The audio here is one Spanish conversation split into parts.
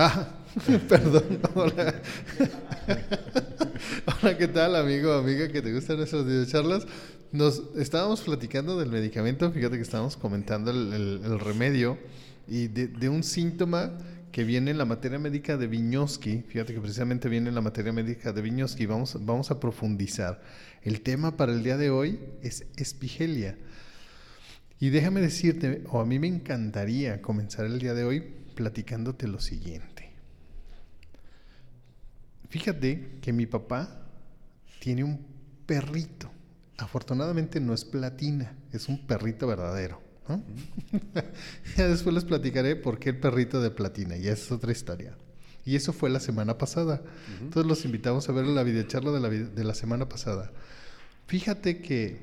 Ah, perdón. Hola. Hola, ¿qué tal, amigo amiga que te gustan esas videocharlas? Nos estábamos platicando del medicamento, fíjate que estábamos comentando el, remedio y de, un síntoma que viene en la materia médica de Viñoski, fíjate que precisamente viene en la materia médica de Viñoski, vamos, vamos a profundizar. El tema para el día de hoy es espigelia. Y déjame decirte, o a mí me encantaría comenzar el día de hoy platicándote lo siguiente. Fíjate que mi papá tiene un perrito. Afortunadamente no es platina, es un perrito verdadero. ya después les platicaré por qué el perrito de platina, y es otra historia. Y eso fue la semana pasada. Entonces los invitamos a ver la videocharla de la, de la semana pasada. Fíjate que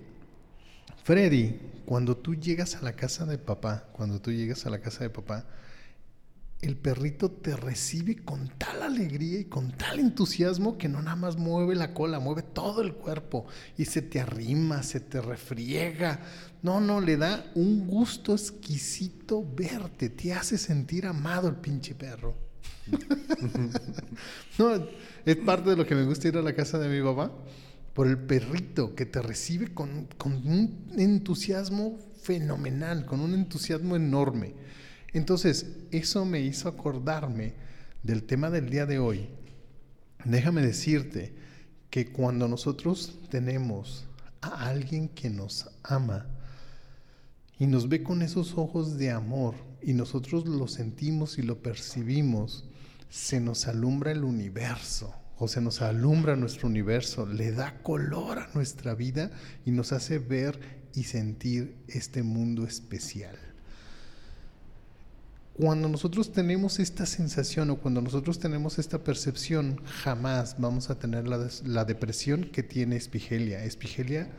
Freddy, cuando tú llegas a la casa de papá, cuando tú llegas a la casa de papá, el perrito te recibe con tal alegría y con tal entusiasmo que no nada más mueve la cola, mueve todo el cuerpo y se te arrima, se te refriega. No, no, le da un gusto exquisito verte, te hace sentir amado el pinche perro. no, es parte de lo que me gusta ir a la casa de mi papá, por el perrito que te recibe con, con un entusiasmo fenomenal, con un entusiasmo enorme. Entonces, eso me hizo acordarme del tema del día de hoy. Déjame decirte que cuando nosotros tenemos a alguien que nos ama y nos ve con esos ojos de amor y nosotros lo sentimos y lo percibimos, se nos alumbra el universo o se nos alumbra nuestro universo, le da color a nuestra vida y nos hace ver y sentir este mundo especial. Cuando nosotros tenemos esta sensación o cuando nosotros tenemos esta percepción, jamás vamos a tener la, depresión que tiene Espigelia. Espigelia,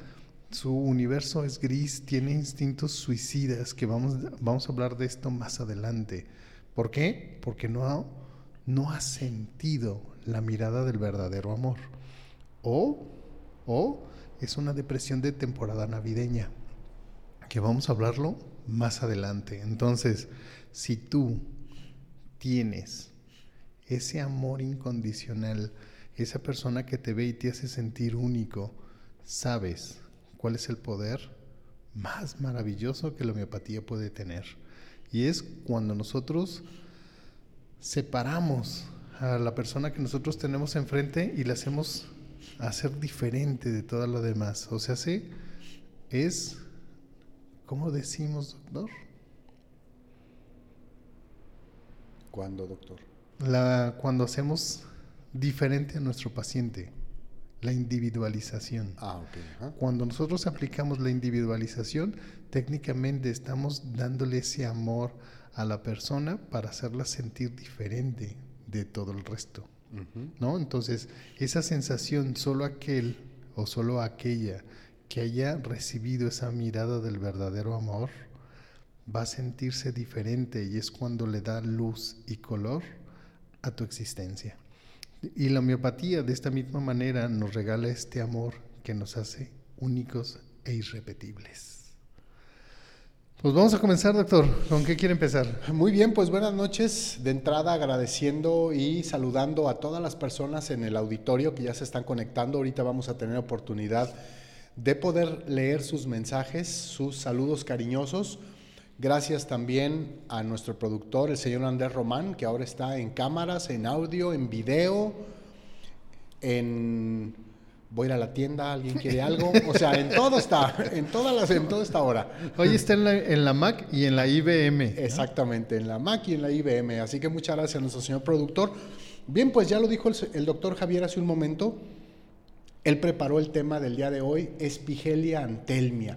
su universo es gris, tiene instintos suicidas, que vamos, vamos a hablar de esto más adelante. ¿Por qué? Porque no ha, no ha sentido la mirada del verdadero amor. O, o es una depresión de temporada navideña, que vamos a hablarlo más adelante. Entonces, si tú tienes ese amor incondicional, esa persona que te ve y te hace sentir único, sabes cuál es el poder más maravilloso que la homeopatía puede tener. Y es cuando nosotros separamos a la persona que nosotros tenemos enfrente y la hacemos hacer diferente de todo lo demás. O sea, sí, es, ¿cómo decimos, doctor? ¿Cuándo, doctor? La, cuando hacemos diferente a nuestro paciente, la individualización. Ah, ok. Cuando nosotros aplicamos la individualización, técnicamente estamos dándole ese amor a la persona para hacerla sentir diferente de todo el resto. ¿No? Entonces, esa sensación, solo aquel o solo aquella que haya recibido esa mirada del verdadero amor, va a sentirse diferente y es cuando le da luz y color a tu existencia. Y la homeopatía de esta misma manera nos regala este amor que nos hace únicos e irrepetibles. Pues vamos a comenzar, doctor. ¿Con qué quiere empezar? Muy bien, pues buenas noches. De entrada agradeciendo y saludando a todas las personas en el auditorio que ya se están conectando. Ahorita vamos a tener oportunidad de poder leer sus mensajes, sus saludos cariñosos. Gracias también a nuestro productor, el señor Andrés Román, que ahora está en cámaras, en audio, en video, en voy a ir a la tienda, alguien quiere algo, o sea, en todo está, en todas las, en toda esta hora. Hoy está en la, Mac y en la IBM. Exactamente, en la Mac y en la IBM. Así que muchas gracias a nuestro señor productor. Bien, pues ya lo dijo el, el doctor Javier hace un momento. Él preparó el tema del día de hoy, espigelia antelmia.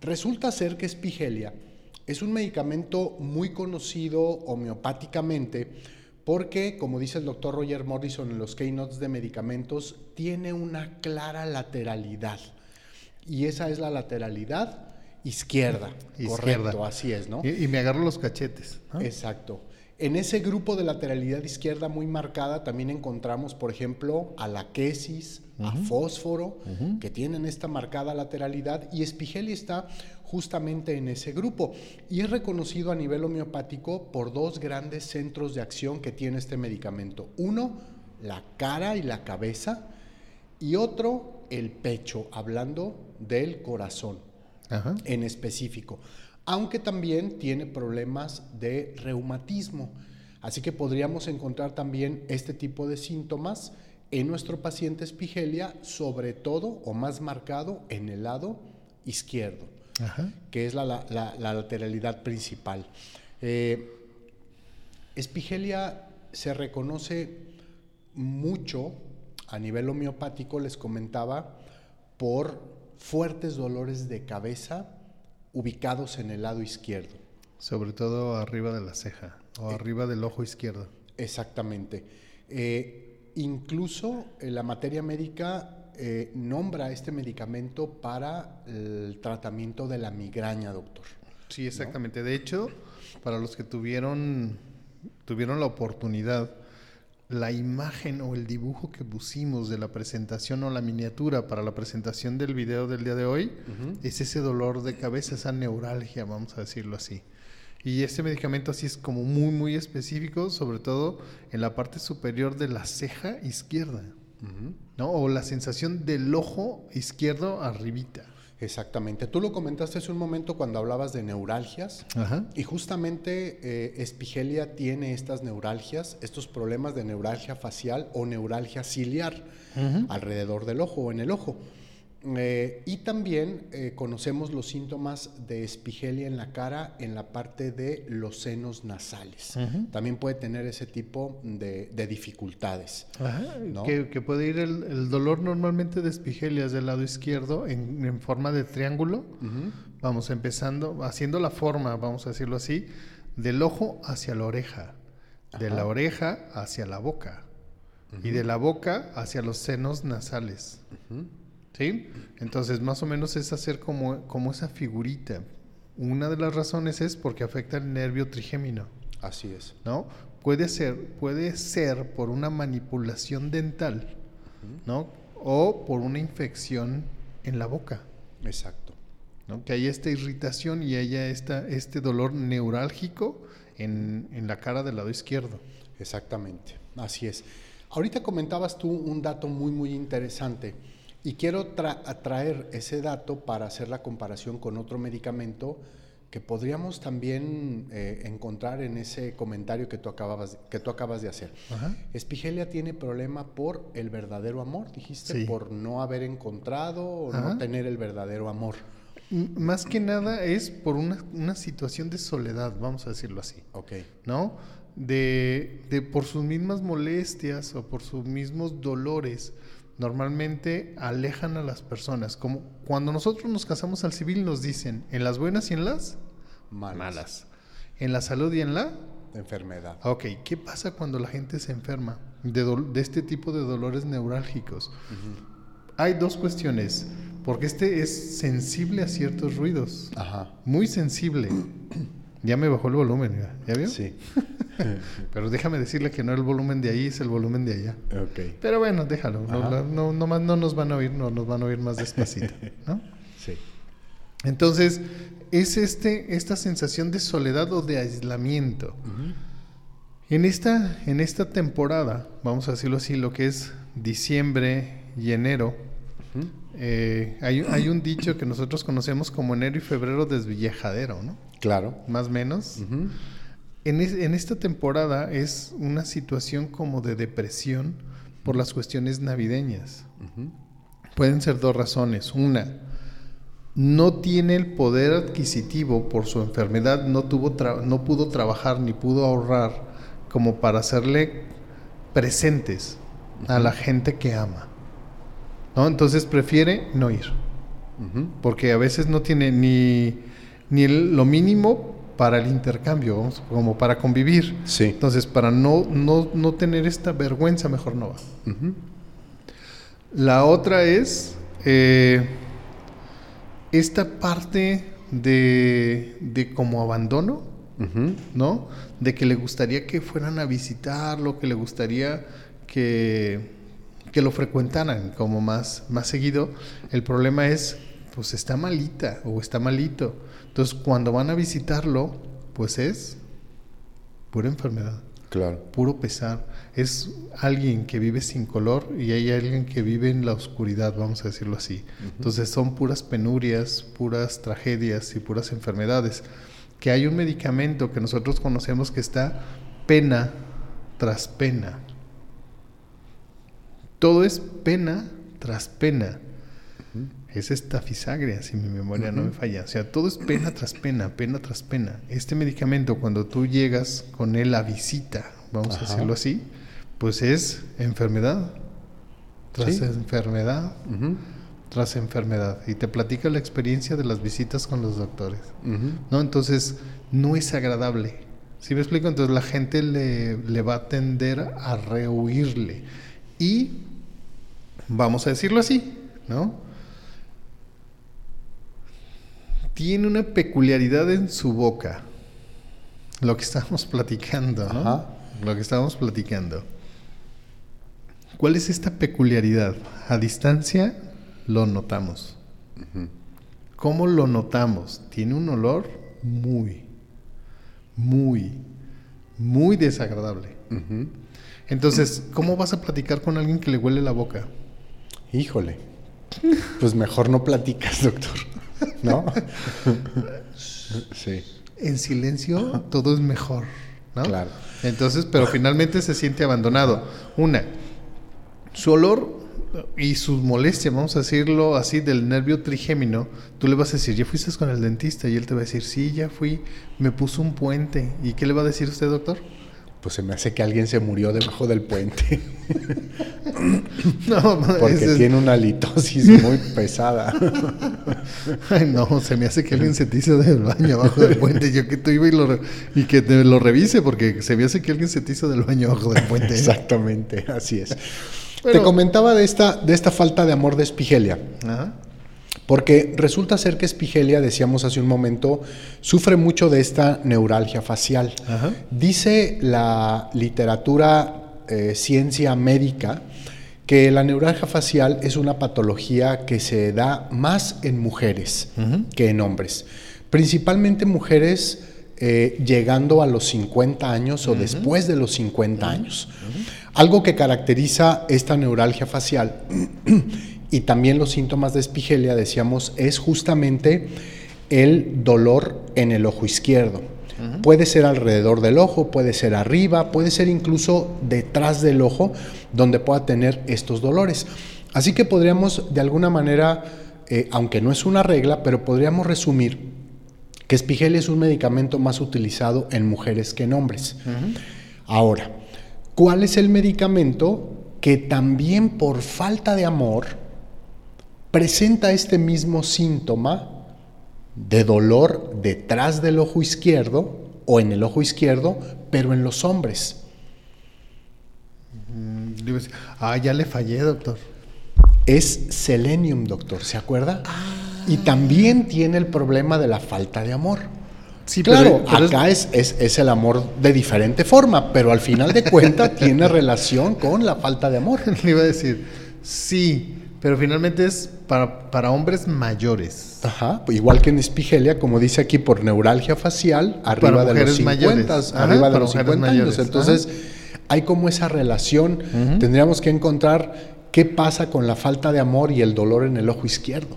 Resulta ser que espigelia es un medicamento muy conocido homeopáticamente porque, como dice el doctor Roger Morrison en los keynotes de medicamentos, tiene una clara lateralidad. Y esa es la lateralidad izquierda. Izquierda. Correcto, así es, ¿no? Y, y me agarro los cachetes. ¿no? Exacto. En ese grupo de lateralidad izquierda muy marcada también encontramos, por ejemplo, a la quesis, a fósforo, que tienen esta marcada lateralidad y espigelia está justamente en ese grupo y es reconocido a nivel homeopático por dos grandes centros de acción que tiene este medicamento. Uno, la cara y la cabeza y otro, el pecho, hablando del corazón Ajá. en específico, aunque también tiene problemas de reumatismo. Así que podríamos encontrar también este tipo de síntomas en nuestro paciente espigelia, sobre todo o más marcado en el lado izquierdo, Ajá. que es la, la- la- la lateralidad principal. Eh, espigelia se reconoce mucho a nivel homeopático, les comentaba, por fuertes dolores de cabeza ubicados en el lado izquierdo. Sobre todo arriba de la ceja o arriba del ojo izquierdo. Exactamente. Eh, incluso eh, la materia médica eh, nombra este medicamento para el tratamiento de la migraña, doctor. Sí, exactamente. De hecho, para los que tuvieron, tuvieron la oportunidad, la imagen o el dibujo que pusimos de la presentación o la miniatura para la presentación del video del día de hoy es ese dolor de cabeza, esa neuralgia, vamos a decirlo así. Y este medicamento así es como muy, muy específico, sobre todo en la parte superior de la ceja izquierda, ¿no? O la sensación del ojo izquierdo arribita. Exactamente. Tú lo comentaste hace un momento cuando hablabas de neuralgias. Ajá. Y justamente eh, Espigelia tiene estas neuralgias, estos problemas de neuralgia facial o neuralgia ciliar alrededor del ojo o en el ojo. Eh, y también eh, conocemos los síntomas de espigelia en la cara en la parte de los senos nasales. También puede tener ese tipo de, de dificultades. Ajá, ¿no? que, que puede ir el, el dolor normalmente de espigelias del lado izquierdo en, en forma de triángulo. Vamos empezando, haciendo la forma, vamos a decirlo así, del ojo hacia la oreja, de la oreja hacia la boca y de la boca hacia los senos nasales. ¿Sí? Entonces, más o menos es hacer como, como esa figurita. Una de las razones es porque afecta el nervio trigémino. Así es. ¿no? Puede ser, puede ser por una manipulación dental, ¿no? O por una infección en la boca, Exacto. ¿no? Que hay esta irritación y haya esta, este dolor neurálgico en, en la cara del lado izquierdo. Exactamente, así es. Ahorita comentabas tú un dato muy, muy interesante y quiero tra- traer ese dato para hacer la comparación con otro medicamento que podríamos también eh, encontrar en ese comentario que tú, acababas, que tú acabas de hacer. Ajá. Espigelia tiene problema por el verdadero amor, dijiste, Sí. por no haber encontrado o Ajá. no tener el verdadero amor. Más que nada es por una, una situación de soledad, vamos a decirlo así. Ok, ¿no? De, de por sus mismas molestias o por sus mismos dolores, normalmente alejan a las personas. Como cuando nosotros nos casamos al civil nos dicen, en las buenas y en las malas. En la salud y en la... Enfermedad. Ok, ¿qué pasa cuando la gente se enferma de, este tipo de dolores neurálgicos? Hay dos cuestiones, porque este es sensible a ciertos ruidos, Ajá. muy sensible. Ya me bajó el volumen, ¿ya- ¿ya vio? Sí. Pero déjame decirle que no el volumen de ahí es el volumen de allá. ok. Pero bueno, déjalo. No, no, no, más- no nos van a oír, no, nos van a oír más despacito. ¿no? Sí. Entonces, es este, esta sensación de soledad o de aislamiento. En esta, en esta temporada, vamos a decirlo así, lo que es diciembre y enero, eh, hay, hay un dicho que nosotros conocemos como enero y febrero desvillejadero, ¿no? Claro. Más o menos. En, es- en esta temporada es una situación como de depresión por las cuestiones navideñas. Pueden ser dos razones. Una, no tiene el poder adquisitivo por su enfermedad, no, tuvo no pudo trabajar ni pudo ahorrar como para hacerle presentes a la gente que ama. ¿no? Entonces prefiere no ir. Porque a veces no tiene ni, ni el- lo mínimo para el intercambio, como para convivir. Sí. Entonces, para no, no, no tener esta vergüenza, mejor no va. La otra es eh, esta parte de, de como abandono. ¿no? De que le gustaría que fueran a visitarlo, que le gustaría que, que lo frecuentaran como más, más seguido. El problema es, pues está malita o está malito. Entonces, cuando van a visitarlo, pues es pura enfermedad Claro. puro pesar. Es alguien que vive sin color y hay alguien que vive en la oscuridad, vamos a decirlo así. Entonces son puras penurias, puras tragedias y puras enfermedades. Que hay un medicamento que nosotros conocemos que está pena tras pena. Todo es pena tras pena. Es estafisagria, si mi memoria no me falla. O sea, todo es pena tras pena, pena tras pena. Este medicamento, cuando tú llegas con él a visita, vamos a decirlo así, pues es enfermedad tras Sí. enfermedad tras enfermedad. Y te platica la experiencia de las visitas con los doctores. ¿no? Entonces, no es agradable. ¿Sí me explico? Entonces la gente le, le va a tender a rehuirle. Y, vamos a decirlo así, ¿no? Tiene una peculiaridad en su boca. Lo que estábamos platicando, ¿no? Ajá. Lo que estábamos platicando. ¿Cuál es esta peculiaridad? A distancia lo notamos. ¿Cómo lo notamos? Tiene un olor muy, muy, muy desagradable. Entonces, ¿cómo vas a platicar con alguien que le huele la boca? Híjole. Pues mejor no platicas, doctor. ¿No? sí. En silencio todo es mejor, ¿no? Claro. Entonces, pero finalmente se siente abandonado. Una, su olor y su molestia, vamos a decirlo así, del nervio trigémino, tú le vas a decir, ¿ya fuiste con el dentista? Y él te va a decir, sí, ya fui, me puso un puente. ¿Y qué le va a decir usted, doctor? Pues se me hace que alguien se murió debajo del puente. No, Porque es- tiene una litosis muy pesada. Ay, no, se me hace que alguien se te hizo del baño abajo del puente. Yo que tú iba y, lo re- y que te lo revise, porque se me hace que alguien se te hizo del baño abajo del puente. Exactamente, así es. Pero- Te comentaba de esta, de esta falta de amor de Espigelia. Ajá. Porque resulta ser que Espigelia, decíamos hace un momento, sufre mucho de esta neuralgia facial. Ajá. Dice la literatura eh, ciencia médica que la neuralgia facial es una patología que se da más en mujeres que en hombres. Principalmente mujeres eh, llegando a los 50 años o después de los 50 años. Algo que caracteriza esta neuralgia facial y también los síntomas de espigelia, decíamos, es justamente el dolor en el ojo izquierdo. Puede ser alrededor del ojo, puede ser arriba, puede ser incluso detrás del ojo, donde pueda tener estos dolores. Así que podríamos, de alguna manera, eh, aunque no es una regla, pero podríamos resumir que espigelia es un medicamento más utilizado en mujeres que en hombres. Ahora, ¿cuál es el medicamento que también por falta de amor presenta este mismo síntoma de dolor detrás del ojo izquierdo o en el ojo izquierdo, pero en los hombres? Mm, Ah, ya le fallé, doctor. Es selenium, doctor, ¿se acuerda? Y también tiene el problema de la falta de amor. Sí, claro, pero- pero es- acá es, es, es el amor de diferente forma, pero al final de cuentas tiene relación con la falta de amor. Le iba a decir, sí, pero finalmente es para, para hombres mayores. Ajá, igual que en espigelia, como dice aquí, por neuralgia facial, arriba de los mujeres 50, mayores. Ajá, arriba de los mujeres 50 años. Entonces, hay como esa relación. Tendríamos que encontrar qué pasa con la falta de amor y el dolor en el ojo izquierdo.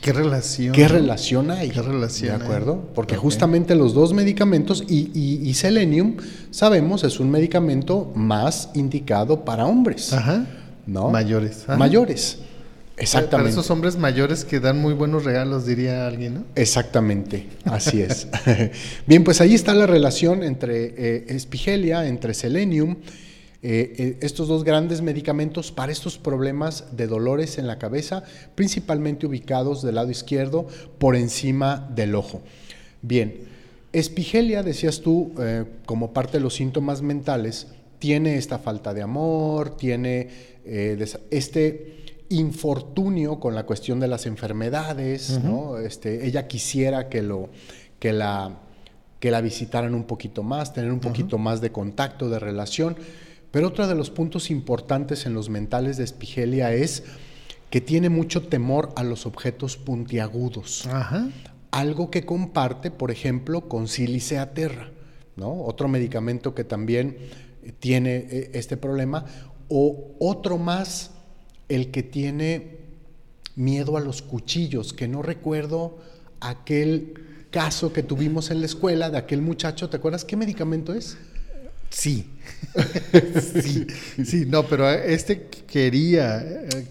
¿Qué relación? ¿Qué relación hay? ¿Qué relación ¿De hay? acuerdo? Porque Ok. justamente los dos medicamentos y, y- y selenium, sabemos, es un medicamento más indicado para hombres. Ajá. ¿No? Mayores. Mayores. Para Exactamente. esos hombres mayores que dan muy buenos regalos, diría alguien, ¿no? Exactamente, así es. Bien, pues ahí está la relación entre eh, espigelia, entre selenium. eh, eh, estos dos grandes medicamentos para estos problemas de dolores en la cabeza, principalmente ubicados del lado izquierdo por encima del ojo. Bien, espigelia, decías tú, eh, como parte de los síntomas mentales, tiene esta falta de amor, tiene este infortunio con la cuestión de las enfermedades, ¿no? este, ella quisiera que, lo, que, la, que la visitaran un poquito más, tener un poquito más de contacto, de relación. Pero otro de los puntos importantes en los mentales de Espigelia es que tiene mucho temor a los objetos puntiagudos. Algo que comparte, por ejemplo, con Silicea terra, ¿no? Otro medicamento que también tiene eh, este problema. O otro más el que tiene miedo a los cuchillos, que no recuerdo aquel caso que tuvimos en la escuela de aquel muchacho, ¿te acuerdas qué medicamento es? Sí. sí, sí, no, pero este quería,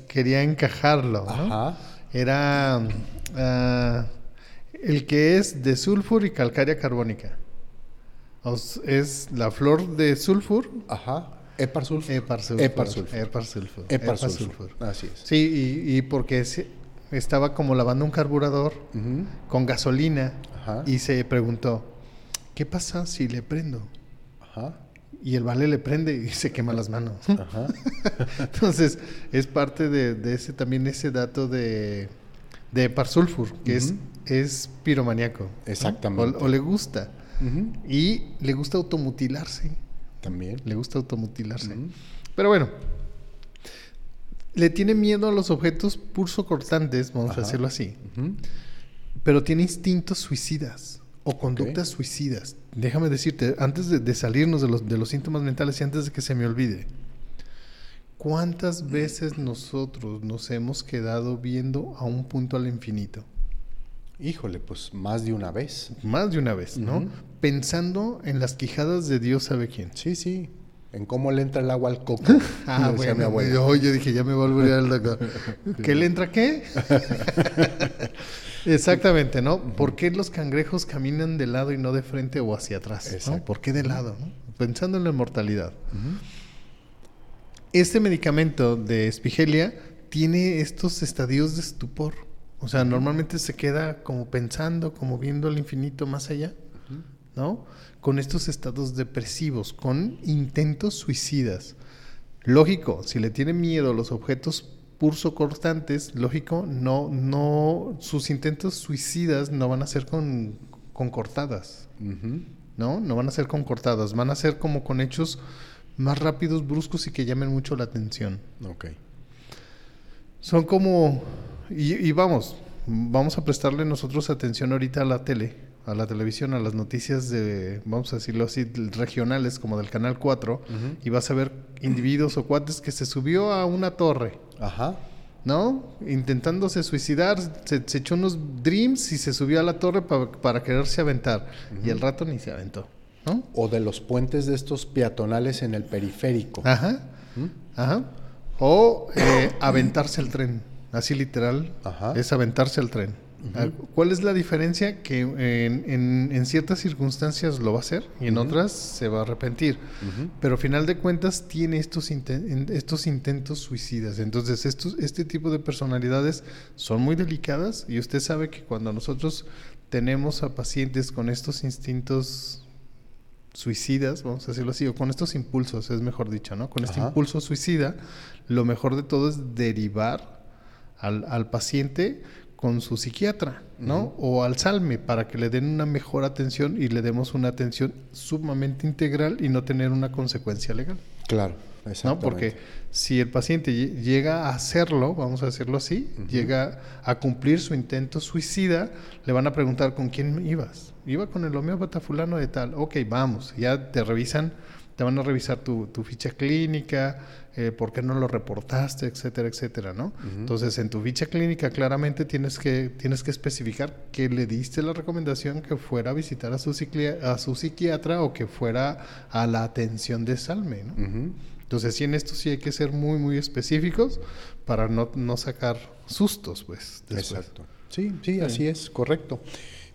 quería encajarlo, ¿no? Era ah, el que es de sulfur y calcárea carbónica. es la flor de sulfur. Ajá Epar sulfur. Epar sulfur. Epar sulfur. Así es. Sí, y, porque estaba como lavando un carburador con gasolina y se preguntó, ¿qué pasa si le prendo? Ajá. Y el vale le prende y se quema las manos. Ajá. Entonces, es parte de, ese también ese dato de, de Epar sulfur, que es, es piromaníaco. Exactamente. O, le gusta. Y le gusta automutilarse. También. Le gusta automutilarse. Pero bueno, le tiene miedo a los objetos pulso cortantes, vamos a decirlo así. Pero tiene instintos suicidas o conductas suicidas. Déjame decirte, antes de, salirnos de los, de los síntomas mentales y antes de que se me olvide, ¿cuántas veces nosotros nos hemos quedado viendo a un punto al infinito? Híjole, pues más de una vez. Más de una vez, ¿no? Pensando en las quijadas de Dios sabe quién. Sí, sí. En cómo le entra el agua al coco. ah, bueno. Yo, yo, dije, ya me voy a olvidar el ¿Qué le entra qué? Exactamente, ¿no? ¿Por qué los cangrejos caminan de lado y no de frente o hacia atrás? ¿no? ¿Por qué de lado? Pensando en la mortalidad. Este medicamento de espigelia tiene estos estadios de estupor. O sea, normalmente se queda como pensando, como viendo el infinito más allá, ¿no? Con estos estados depresivos, con intentos suicidas. Lógico, si le tiene miedo a los objetos pulso cortantes, lógico, no, no, sus intentos suicidas no van a ser con, con cortadas, ¿no? No van a ser con cortadas, van a ser como con hechos más rápidos, bruscos y que llamen mucho la atención. Ok. Son como y, vamos, vamos a prestarle nosotros atención ahorita a la tele, a la televisión, a las noticias de, vamos a decirlo así, regionales como del Canal 4, y vas a ver individuos o cuates que se subió a una torre. Ajá. ¿No? Intentándose suicidar, se, echó unos dreams y se subió a la torre para quererse aventar. Y el rato ni se aventó. ¿no? O de los puentes de estos peatonales en el periférico. Ajá. Ajá. O eh, aventarse el tren así literal, es aventarse al tren. Ah, ¿Cuál es la diferencia? Que en, ciertas circunstancias lo va a hacer y en otras se va a arrepentir. Pero al final de cuentas tiene estos, estos intentos suicidas. Entonces, estos, este tipo de personalidades son muy delicadas y usted sabe que cuando nosotros tenemos a pacientes con estos instintos suicidas, vamos a decirlo así, o con estos impulsos, es mejor dicho, ¿no? Con este impulso suicida, lo mejor de todo es derivar al, paciente con su psiquiatra, ¿no? O al salme para que le den una mejor atención y le demos una atención sumamente integral y no tener una consecuencia legal. Claro, ¿no? Porque si el paciente llega a hacerlo, vamos a decirlo así, llega a cumplir su intento suicida, le van a preguntar con quién ibas. Iba con el homeópata fulano de tal. Ok, vamos, ya te revisan te van a revisar tu, ficha clínica, eh, por qué no lo reportaste, etcétera, etcétera, ¿no? Entonces, en tu ficha clínica claramente tienes que, tienes que especificar que le diste la recomendación que fuera a visitar a su, a su psiquiatra o que fuera a la atención de Salme, ¿no? Entonces, sí, en esto sí hay que ser muy, muy específicos para no, sacar sustos, pues. Exacto. Sí, sí, así es, correcto.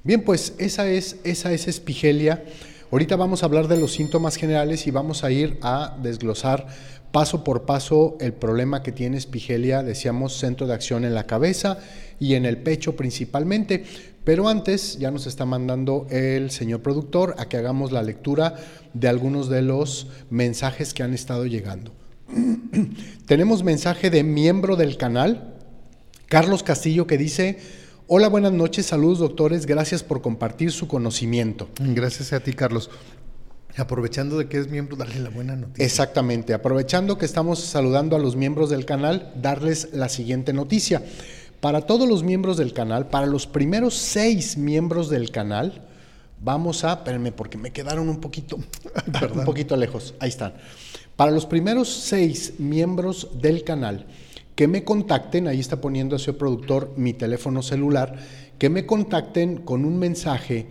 Bien, pues esa es, esa es Espigelia Ahorita vamos a hablar de los síntomas generales y vamos a ir a desglosar paso por paso el problema que tiene espigelia, decíamos centro de acción en la cabeza y en el pecho principalmente. Pero antes ya nos está mandando el señor productor a que hagamos la lectura de algunos de los mensajes que han estado llegando. Tenemos mensaje de miembro del canal, Carlos Castillo, que dice, hola, buenas noches, saludos doctores, gracias por compartir su conocimiento. Gracias a ti, Carlos. Aprovechando de que es miembro, darle la buena noticia. Exactamente, aprovechando que estamos saludando a los miembros del canal, darles la siguiente noticia. Para todos los miembros del canal, para los primeros seis miembros del canal, vamos a, espérenme porque me quedaron un poquito, un poquito lejos, ahí están. Para los primeros seis miembros del canal que me contacten, ahí está poniendo ese productor mi teléfono celular, que me contacten con un mensaje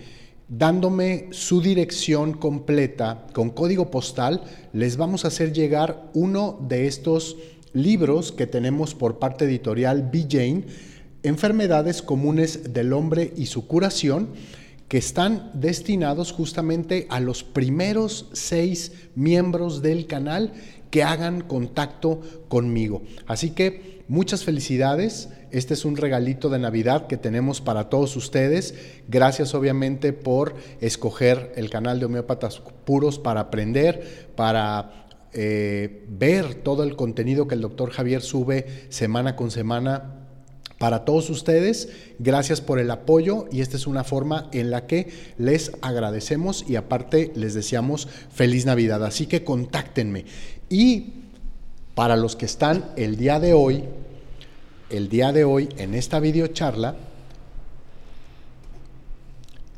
dándome su dirección completa con código postal, les vamos a hacer llegar uno de estos libros que tenemos por parte editorial B. Jane, Enfermedades comunes del hombre y su curación, que están destinados justamente a los primeros seis miembros del canal que hagan contacto conmigo. Así que muchas felicidades. Este es un regalito de Navidad que tenemos para todos ustedes. Gracias obviamente por escoger el canal de homeópatas puros para aprender, para eh, ver todo el contenido que el doctor Javier sube semana con semana para todos ustedes. Gracias por el apoyo y esta es una forma en la que les agradecemos y aparte les deseamos feliz Navidad. Así que contáctenme. Y para los que están el día de hoy el día de hoy en esta videocharla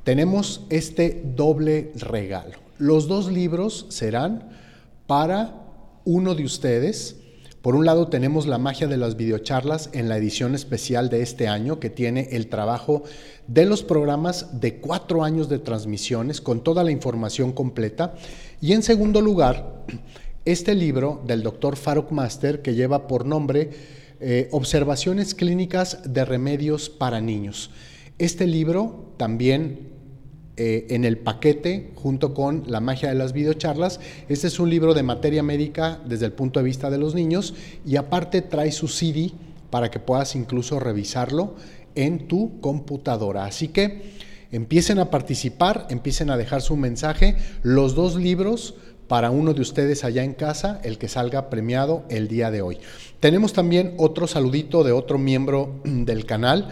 tenemos este doble regalo. Los dos libros serán para uno de ustedes. Por un lado tenemos La magia de las videocharlas en la edición especial de este año que tiene el trabajo de los programas de cuatro años de transmisiones con toda la información completa. Y en segundo lugar, este libro del doctor Faruk Master que lleva por nombre eh, observaciones clínicas de remedios para niños. Este libro también eh, en el paquete, junto con La magia de las videocharlas, este es un libro de materia médica desde el punto de vista de los niños y aparte trae su CD para que puedas incluso revisarlo en tu computadora. Así que empiecen a participar, empiecen a dejar su mensaje. Los dos libros para uno de ustedes allá en casa, el que salga premiado el día de hoy. Tenemos también otro saludito de otro miembro del canal.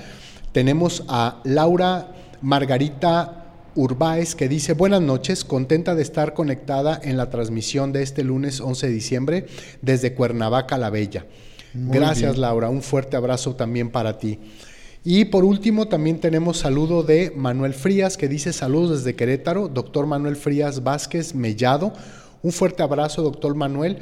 Tenemos a Laura Margarita Urbáez que dice, buenas noches, contenta de estar conectada en la transmisión de este lunes 11 de diciembre desde Cuernavaca la Bella. Gracias Laura, un fuerte abrazo también para ti. Y por último también tenemos saludo de Manuel Frías que dice saludos desde Querétaro, doctor Manuel Frías Vázquez Mellado, un fuerte abrazo, doctor Manuel.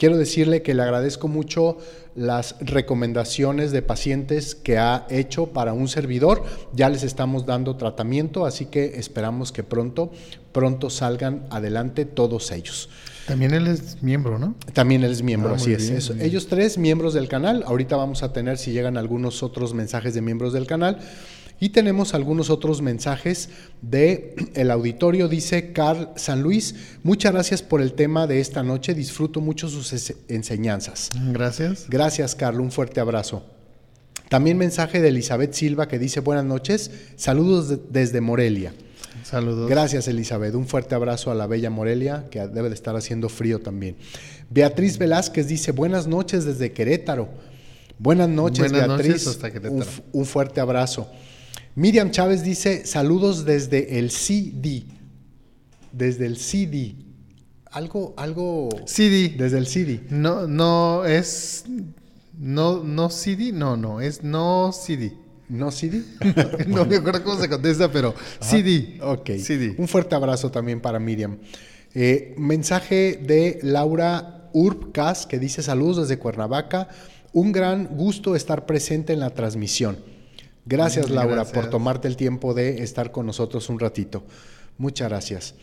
Quiero decirle que le agradezco mucho las recomendaciones de pacientes que ha hecho para un servidor. Ya les estamos dando tratamiento, así que esperamos que pronto, pronto salgan adelante todos ellos. También él es miembro, ¿no? También él es miembro, ah, así es. Ellos tres miembros del canal. Ahorita vamos a tener, si llegan algunos otros mensajes de miembros del canal, y tenemos algunos otros mensajes de el auditorio. Dice Carl San Luis, muchas gracias por el tema de esta noche. Disfruto mucho sus enseñanzas. Gracias. Gracias, Carl. Un fuerte abrazo. También mensaje de Elizabeth Silva que dice buenas noches. Saludos desde Morelia. Saludos. Gracias, Elizabeth. Un fuerte abrazo a la bella Morelia, que debe de estar haciendo frío también. Beatriz Velázquez dice buenas noches desde Querétaro. Buenas noches, Beatriz. hasta Querétaro. un fuerte abrazo. Miriam Chávez dice, saludos desde el CD. Desde el CD. Algo, algo... CD. Desde el CD. No, no, es... No, no CD, no, no, es no CD. ¿No CD? no me acuerdo cómo se contesta, pero CD. Ok. CD. Un fuerte abrazo también para Miriam. Eh, mensaje de Laura Urbcas que dice saludos desde Cuernavaca. Un gran gusto estar presente en la transmisión. Gracias, Laura, por tomarte el tiempo de estar con nosotros un ratito. Muchas gracias.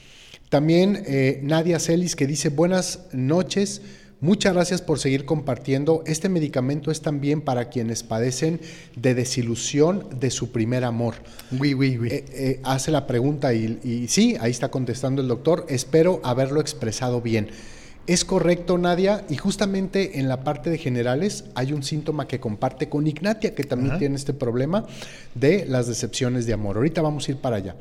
También eh, Nadia Celis que dice buenas noches, Muchas gracias por seguir compartiendo. Este medicamento es también para quienes padecen de desilusión de su primer amor. Oui, oui, oui. Eh, eh, hace la pregunta y, y sí, ahí está contestando el doctor. Espero haberlo expresado bien. Es correcto, Nadia, y justamente en la parte de generales hay un síntoma que comparte con Ignatia, que también Ajá. tiene este problema de las decepciones de amor. Ahorita vamos a ir para allá.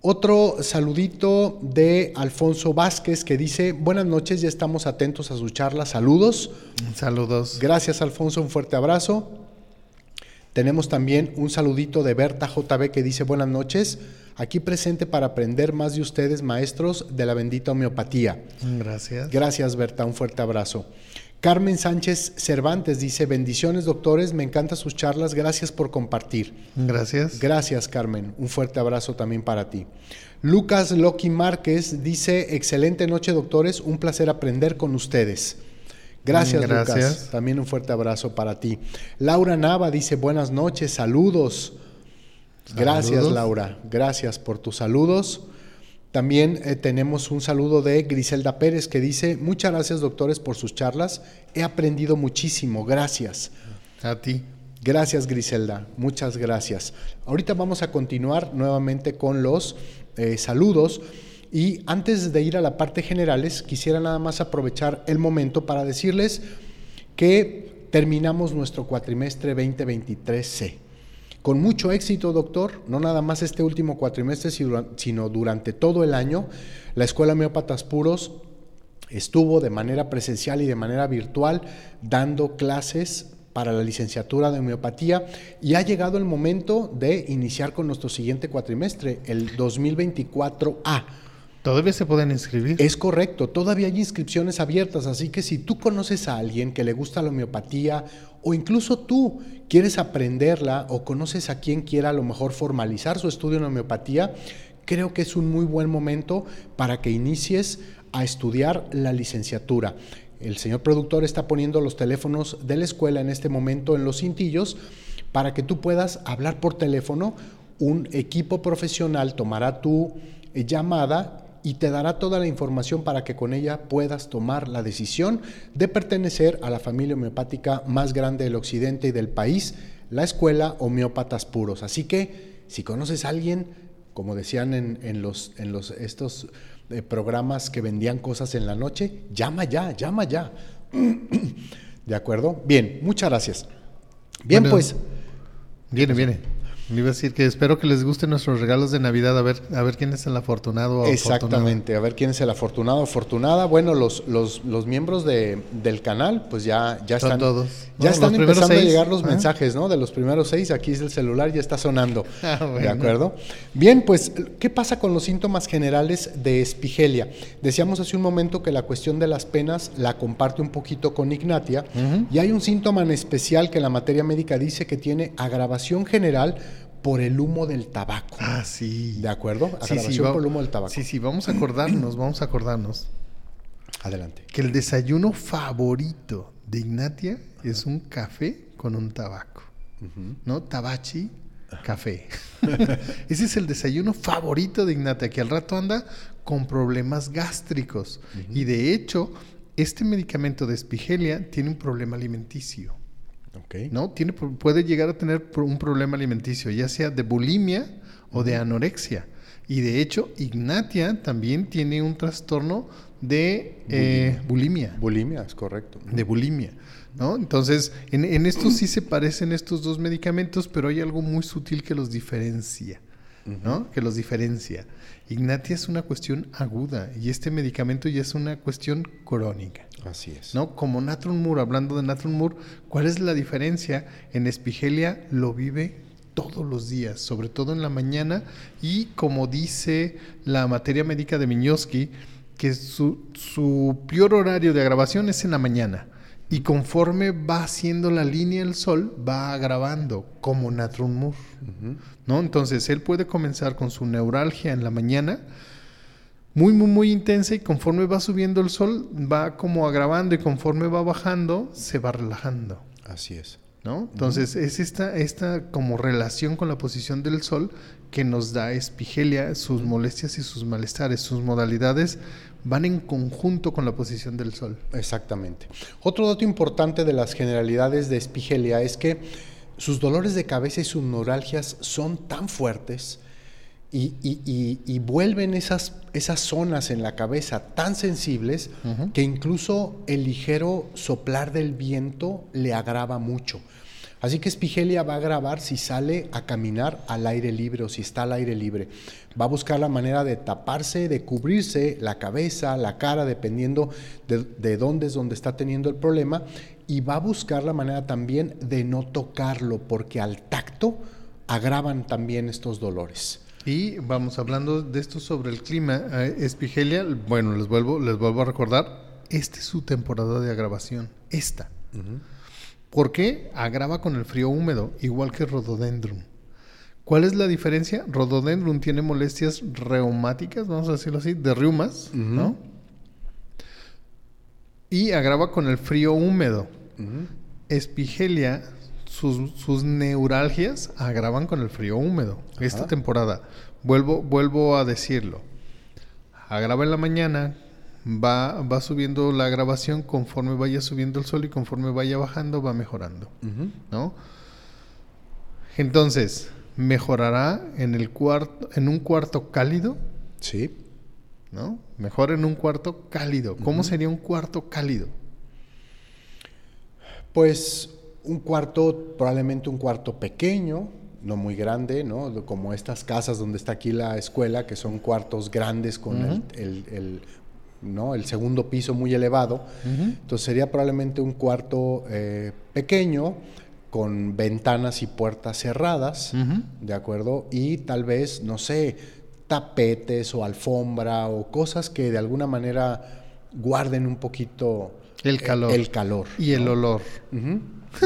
Otro saludito de Alfonso Vázquez que dice, buenas noches, ya estamos atentos a su charla, saludos. Saludos. Gracias Alfonso, un fuerte abrazo. Tenemos también un saludito de Berta JB que dice buenas noches, aquí presente para aprender más de ustedes, maestros de la bendita homeopatía. Gracias. Gracias Berta, un fuerte abrazo. Carmen Sánchez Cervantes dice, bendiciones doctores, me encantan sus charlas, gracias por compartir. Gracias. Gracias Carmen, un fuerte abrazo también para ti. Lucas Loki Márquez dice, excelente noche doctores, un placer aprender con ustedes. Gracias, Gracias. Lucas, también un fuerte abrazo para ti. Laura Nava dice, buenas noches, saludos. Gracias. Laura, gracias por tus saludos. También eh, tenemos un saludo de Griselda Pérez que dice, muchas gracias doctores por sus charlas, he aprendido muchísimo, gracias. A ti. Gracias Griselda, muchas gracias. Ahorita vamos a continuar nuevamente con los eh, saludos y antes de ir a la parte generales quisiera nada más aprovechar el momento para decirles que terminamos nuestro cuatrimestre 2023C. Con mucho éxito, doctor, no nada más este último cuatrimestre, sino durante todo el año, la Escuela Homeópatas Puros estuvo de manera presencial y de manera virtual dando clases para la licenciatura de homeopatía y ha llegado el momento de iniciar con nuestro siguiente cuatrimestre, el 2024A. Todavía se pueden inscribir. Es correcto, todavía hay inscripciones abiertas, así que si tú conoces a alguien que le gusta la homeopatía o incluso tú quieres aprenderla o conoces a quien quiera a lo mejor formalizar su estudio en homeopatía, creo que es un muy buen momento para que inicies a estudiar la licenciatura. El señor productor está poniendo los teléfonos de la escuela en este momento en los cintillos para que tú puedas hablar por teléfono. Un equipo profesional tomará tu llamada y te dará toda la información para que con ella puedas tomar la decisión de pertenecer a la familia homeopática más grande del occidente y del país, la Escuela Homeópatas Puros. Así que si conoces a alguien, como decían en, en los, en los, estos eh, programas que vendían cosas en la noche, llama ya, llama ya. ¿De acuerdo? Bien, muchas gracias. Bien, Bueno, pues. Viene, viene. Le iba a decir que espero que les gusten nuestros regalos de Navidad. A ver, a ver quién es el afortunado o. Exactamente, a ver quién es el afortunado o afortunada. Bueno, los, los, los miembros de, del canal, pues ya, ya Son están, todos. ya No, están empezando a llegar los Ah. mensajes, ¿no? De los primeros seis, aquí es el celular, ya está sonando. Ah, ¿De bueno. acuerdo? Bien, pues, ¿qué pasa con los síntomas generales de espigelia? Decíamos hace un momento que la cuestión de las penas la comparte un poquito con Ignatia, y hay un síntoma en especial que la materia médica dice que tiene agravación general por el humo del tabaco. Ah, sí. ¿De acuerdo? Sí, Agravación sí, va- por el humo del tabaco. Sí, sí, vamos a acordarnos, vamos a acordarnos Adelante. que el desayuno favorito de Ignatia es un café con un tabaco. ¿No? Tabachi, café. Ese es el desayuno favorito de Ignatia, que al rato anda con problemas gástricos. Y de hecho, este medicamento de espigelia tiene un problema alimenticio. ¿No? Tiene, puede llegar a tener un problema alimenticio, ya sea de bulimia o de anorexia. Y de hecho, Ignatia también tiene un trastorno de eh, bulimia. Bulimia, es correcto. De bulimia. ¿no? Entonces, en, en esto sí se parecen estos dos medicamentos, pero hay algo muy sutil que los diferencia. ¿no? Que los diferencia. Ignatia es una cuestión aguda y este medicamento ya es una cuestión crónica. Así es. ¿no? Como Natron Moore, hablando de Natron Moore, ¿cuál es la diferencia? En Espigelia lo vive todos los días, sobre todo en la mañana, y como dice la materia médica de Miñoski, que su, su peor horario de agravación es en la mañana. Y conforme va haciendo la línea del sol, va agravando, como Natron Moore. ¿no? Entonces, él puede comenzar con su neuralgia en la mañana, muy, muy, muy intensa y conforme va subiendo el sol va como agravando y conforme va bajando se va relajando. Así es. ¿no? Entonces, es esta, esta como relación con la posición del sol que nos da espigelia, sus molestias y sus malestares, sus modalidades van en conjunto con la posición del sol. Exactamente. Otro dato importante de las generalidades de espigelia es que sus dolores de cabeza y sus neuralgias son tan fuertes y, y- y- y vuelven esas, esas zonas en la cabeza tan sensibles que incluso el ligero soplar del viento le agrava mucho. Así que Espigelia va a agravar si sale a caminar al aire libre o si está al aire libre. Va a buscar la manera de taparse, de cubrirse la cabeza, la cara, dependiendo de, de dónde es donde está teniendo el problema. Y va a buscar la manera también de no tocarlo, porque al tacto agravan también estos dolores. Y vamos hablando de esto sobre el clima. eh, Espigelia, bueno, les vuelvo, les vuelvo a recordar, esta es su temporada de agravación. Esta. ¿Por qué? Agrava con el frío húmedo, igual que Rhododendron. ¿Cuál es la diferencia? Rhododendron tiene molestias reumáticas, vamos a decirlo así, de reumas, ¿no? Y agrava con el frío húmedo. Espigelia, sus, sus neuralgias agravan con el frío húmedo. Esta temporada, vuelvo, vuelvo a decirlo. Agrava en la mañana, va, va subiendo la agravación conforme vaya subiendo el sol y conforme vaya bajando va mejorando. ¿No? Entonces, mejorará en el cuarto, en un cuarto cálido, Sí. ¿no? Mejor en un cuarto cálido. ¿Cómo sería un cuarto cálido? Pues un cuarto, probablemente un cuarto pequeño, no muy grande, ¿no? Como estas casas donde está aquí la escuela, que son cuartos grandes con el, el- el, ¿no? el segundo piso muy elevado. Entonces sería probablemente un cuarto eh, pequeño con ventanas y puertas cerradas, ¿de acuerdo? Y tal vez, no sé, tapetes o alfombra o cosas que de alguna manera guarden un poquito El calor. El calor. Y el olor.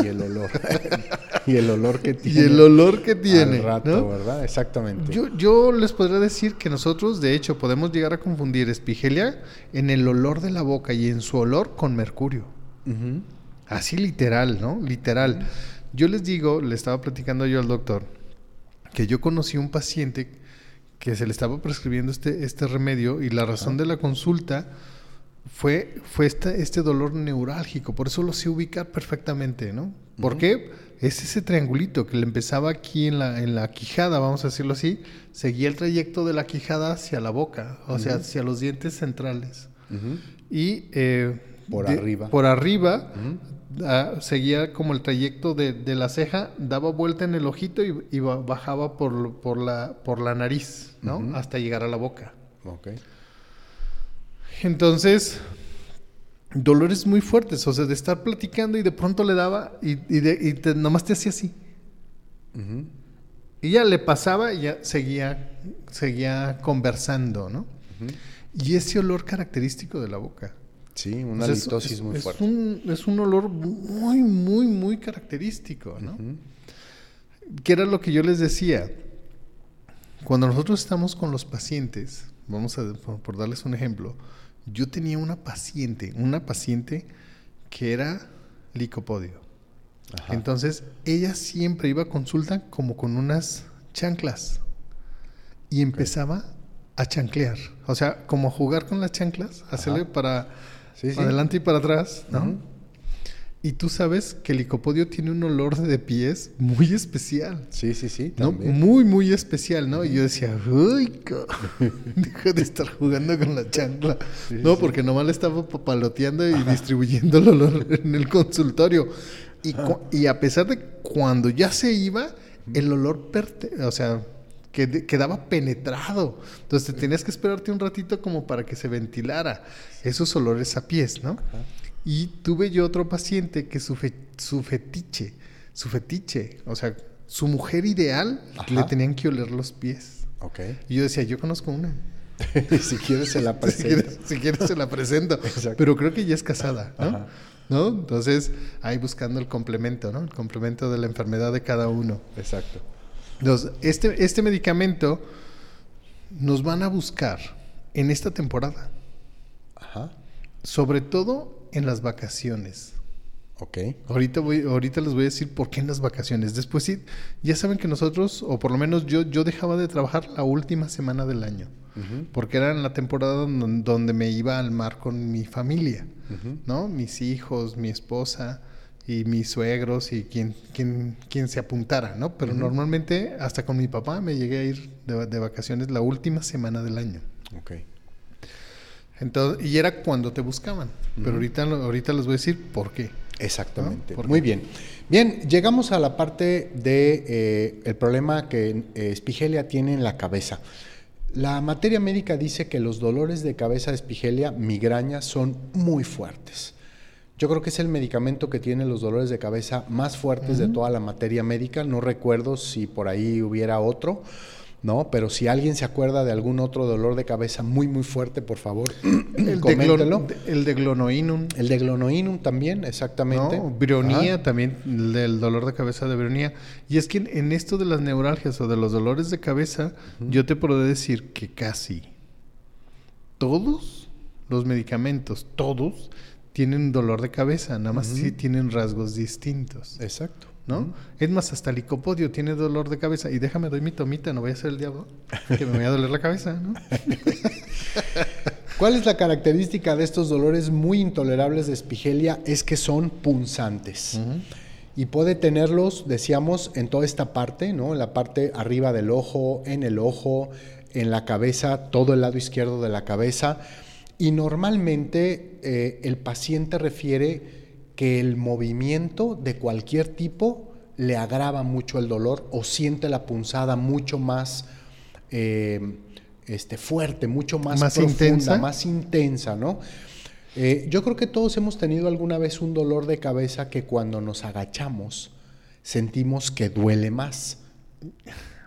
Y el olor. y el olor que Y tiene. el olor que tiene. Al rato, ¿no? ¿verdad? Exactamente. Yo, yo les podría decir que nosotros, de hecho, podemos llegar a confundir espigelia en el olor de la boca y en su olor con mercurio. Así literal, ¿no? Literal. Yo les digo, le estaba platicando yo al doctor, que yo conocí un paciente que se le estaba prescribiendo este, este remedio y la razón de la consulta fue, fue este, este dolor neurálgico. Por eso lo sé ubicar perfectamente, ¿no? ¿Por qué? Es ese triangulito que le empezaba aquí en la, en la quijada, vamos a decirlo así, seguía el trayecto de la quijada hacia la boca, o sea, hacia los dientes centrales. Y eh, Por de- arriba. Por arriba ah, seguía como el trayecto de, de la ceja, daba vuelta en el ojito y, y ba- bajaba por, por, la, por la nariz, ¿no? Hasta llegar a la boca. Entonces, dolores muy fuertes, o sea, de estar platicando y de pronto le daba y, y, de- y te- nomás te hacía así. Y ya le pasaba y ya seguía, seguía conversando, ¿no? Y ese olor característico de la boca. Sí, una es- litosis es- muy es fuerte. Un, es un olor muy, muy, muy característico, ¿no? Que era lo que yo les decía. Cuando nosotros estamos con los pacientes, vamos a, por, por darles un ejemplo, yo tenía una paciente, una paciente que era licopodio. Ajá. Entonces, ella siempre iba a consulta como con unas chanclas y empezaba a chanclear. O sea, como a jugar con las chanclas, hacerle para Sí, sí. para adelante y para atrás, ¿no? Y tú sabes que el licopodio tiene un olor de pies muy especial. Sí, sí, sí. ¿no? También. Muy, muy especial, ¿no? Y yo decía, uy, deja de estar jugando con la chancla. no, porque nomás le estaba papaloteando y distribuyendo el olor en el consultorio. Y, a pesar de cuando ya se iba, el olor, perte- o sea, que quedaba penetrado. Entonces te tenías que esperarte un ratito como para que se ventilara esos olores a pies, ¿no? Y tuve yo otro paciente que su, fe- su fetiche, su fetiche, o sea, su mujer ideal Ajá. le tenían que oler los pies. Ok. Y yo decía, yo conozco una. si quieres se la Si presento. quieres, si quieres se la presento. Pero creo que ya es casada, ¿no? Ajá. ¿No? Entonces, ahí buscando el complemento, ¿no? El complemento de la enfermedad de cada uno. Exacto. Entonces, este, este medicamento nos van a buscar en esta temporada, Ajá. sobre todo en las vacaciones. Ok. Ahorita, voy, ahorita les voy a decir por qué en las vacaciones. Después sí, ya saben que nosotros, o por lo menos yo, yo dejaba de trabajar la última semana del año. Porque era en la temporada don- donde me iba al mar con mi familia, ¿no? Mis hijos, mi esposa y mis suegros y quien, quien, quien se apuntara, ¿no? Pero normalmente hasta con mi papá me llegué a ir de, de vacaciones la última semana del año. Ok. Entonces, y era cuando te buscaban. Pero ahorita, ahorita les voy a decir por qué. Exactamente. ¿No? ¿Por Muy bien. Bien, llegamos a la parte de eh, el problema que eh, Espigelia tiene en la cabeza. La materia médica dice que los dolores de cabeza de Espigelia, migraña, son muy fuertes. Yo creo que es el medicamento que tiene los dolores de cabeza más fuertes de toda la materia médica. No recuerdo si por ahí hubiera otro, ¿no? Pero si alguien se acuerda de algún otro dolor de cabeza muy, muy fuerte, por favor, El coméntelo. el de glonoinum. El de glonoinum también, exactamente. ¿no? Bronía Ajá. también, el del dolor de cabeza de bronía. Y es que en, esto de las neuralgias o de los dolores de cabeza, yo te puedo decir que casi todos los medicamentos, todos, tienen dolor de cabeza, nada más sí tienen rasgos distintos. Exacto. ¿No? Es más, hasta el licopodio tiene dolor de cabeza. Y déjame doy mi tomita, no voy a ser el diablo, que me voy a doler la cabeza, ¿no? ¿Cuál es la característica de estos dolores muy intolerables de espigelia? Es que son punzantes. Y puede tenerlos, decíamos, en toda esta parte, ¿no? En la parte arriba del ojo, en el ojo, en la cabeza, todo el lado izquierdo de la cabeza. Y normalmente eh, el paciente refiere que el movimiento de cualquier tipo le agrava mucho el dolor o siente la punzada mucho más eh, este, fuerte, mucho más, ¿Más profunda, intensa? más intensa, ¿no? Eh, yo creo que todos hemos tenido alguna vez un dolor de cabeza que cuando nos agachamos sentimos que duele más.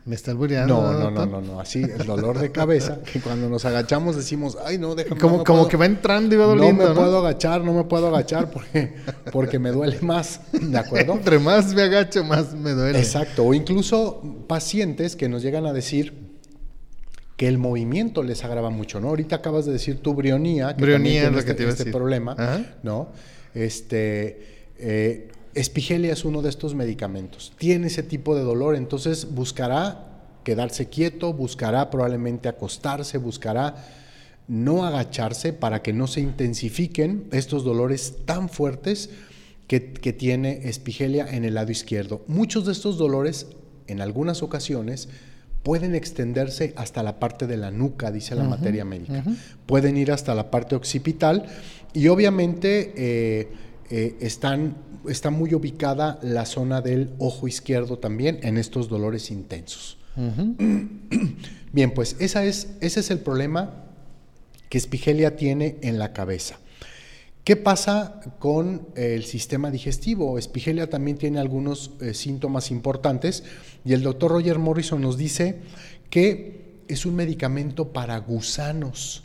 Me está albureando. No, no, no, no, no, así el dolor de cabeza que cuando nos agachamos decimos, ay no, déjame. Como, me como que va entrando y va no doliendo, me ¿no? puedo agachar, no me puedo agachar porque, porque me duele más, ¿de acuerdo? Entre más me agacho, más me duele. Exacto, o incluso pacientes que nos llegan a decir que el movimiento les agrava mucho, ¿no? Ahorita acabas de decir tu brionía, que Brionía también tiene es lo este, que te iba a este decir. problema, Ajá. ¿no? Este, eh, espigelia es uno de estos medicamentos. Tiene ese tipo de dolor, entonces buscará quedarse quieto, buscará probablemente acostarse, buscará no agacharse para que no se intensifiquen estos dolores tan fuertes que, que tiene espigelia en el lado izquierdo. Muchos de estos dolores, en algunas ocasiones, pueden extenderse hasta la parte de la nuca, dice la materia médica. Pueden ir hasta la parte occipital y obviamente eh, eh, están, está muy ubicada la zona del ojo izquierdo también en estos dolores intensos. Bien, pues esa es, ese es el problema que Espigelia tiene en la cabeza. ¿Qué pasa con el sistema digestivo? Espigelia también tiene algunos eh, síntomas importantes y el doctor Roger Morrison nos dice que es un medicamento para gusanos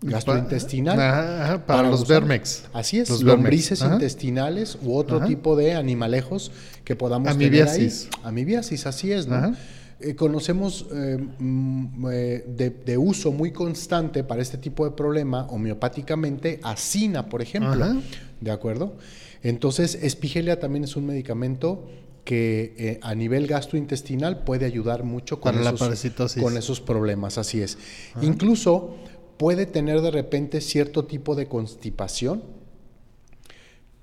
gastrointestinal. Ajá, ajá, para los gusanos. vermex. Así es, Los lombrices Ajá. intestinales u otro tipo de animalejos que podamos Amibiasis. tener ahí. Amibiasis, así es, ¿no? Eh, conocemos eh, mm, eh, de, de uso muy constante para este tipo de problema homeopáticamente acina, por ejemplo. ¿De acuerdo? Entonces, espigelia también es un medicamento que eh, a nivel gastrointestinal puede ayudar mucho con, Para la esos, parasitosis. con esos problemas, así es. Incluso puede tener de repente cierto tipo de constipación,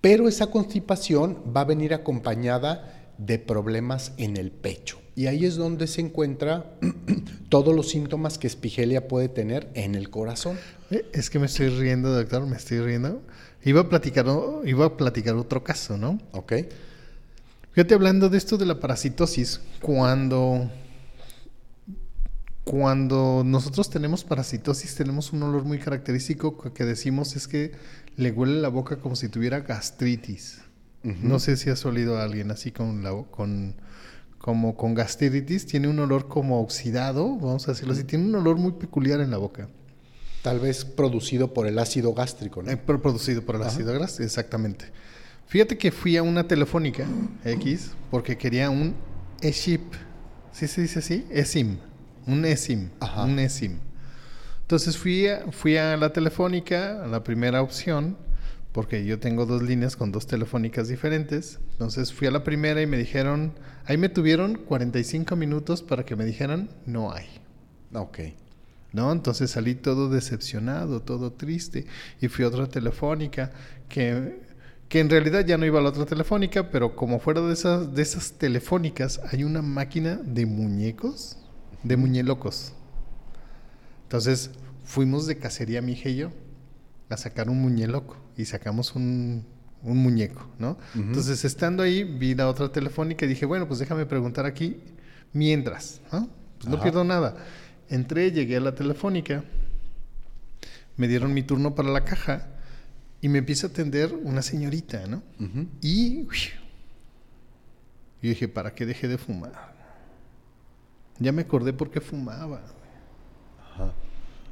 pero esa constipación va a venir acompañada de problemas en el pecho. Y ahí es donde se encuentra todos los síntomas que espigelia puede tener en el corazón. Eh, Es que me estoy riendo, doctor, me estoy riendo. Iba a platicar, iba a platicar otro caso, ¿no? ¿Ok? Fíjate, hablando de esto de la parasitosis, cuando, cuando nosotros tenemos parasitosis, tenemos un olor muy característico que decimos es que le huele la boca como si tuviera gastritis. No sé si has olido a alguien así con la con como con gastritis, tiene un olor como oxidado, vamos a decirlo así, tiene un olor muy peculiar en la boca. Tal vez producido por el ácido gástrico, ¿no? Eh, pro- producido por el ácido graso, exactamente. Fíjate que fui a una telefónica X porque quería un eShip. ¿Sí se dice así? eSIM. Un eSIM. Ajá. Un eSIM. Entonces fui a, fui a la telefónica, a la primera opción, porque yo tengo dos líneas con dos telefónicas diferentes. Entonces fui a la primera y me dijeron, ahí me tuvieron 45 minutos para que me dijeran, no hay. Ok. ¿No? Entonces salí todo decepcionado, todo triste. Y fui a otra telefónica que, que en realidad ya no iba a la otra telefónica, pero como fuera de esas, de esas telefónicas hay una máquina de muñecos, de muñelocos. Entonces fuimos de cacería, mi hija y yo, a sacar un muñeloco y sacamos un, un muñeco, ¿no? Entonces, estando ahí, vi la otra telefónica y dije, bueno, pues déjame preguntar aquí mientras, ¿no? Pues no pierdo nada. Entré, llegué a la telefónica, me dieron mi turno para la caja y me empieza a atender una señorita, ¿no? Y uy, yo dije, ¿para qué dejé de fumar? Ya me acordé por qué fumaba. Ajá.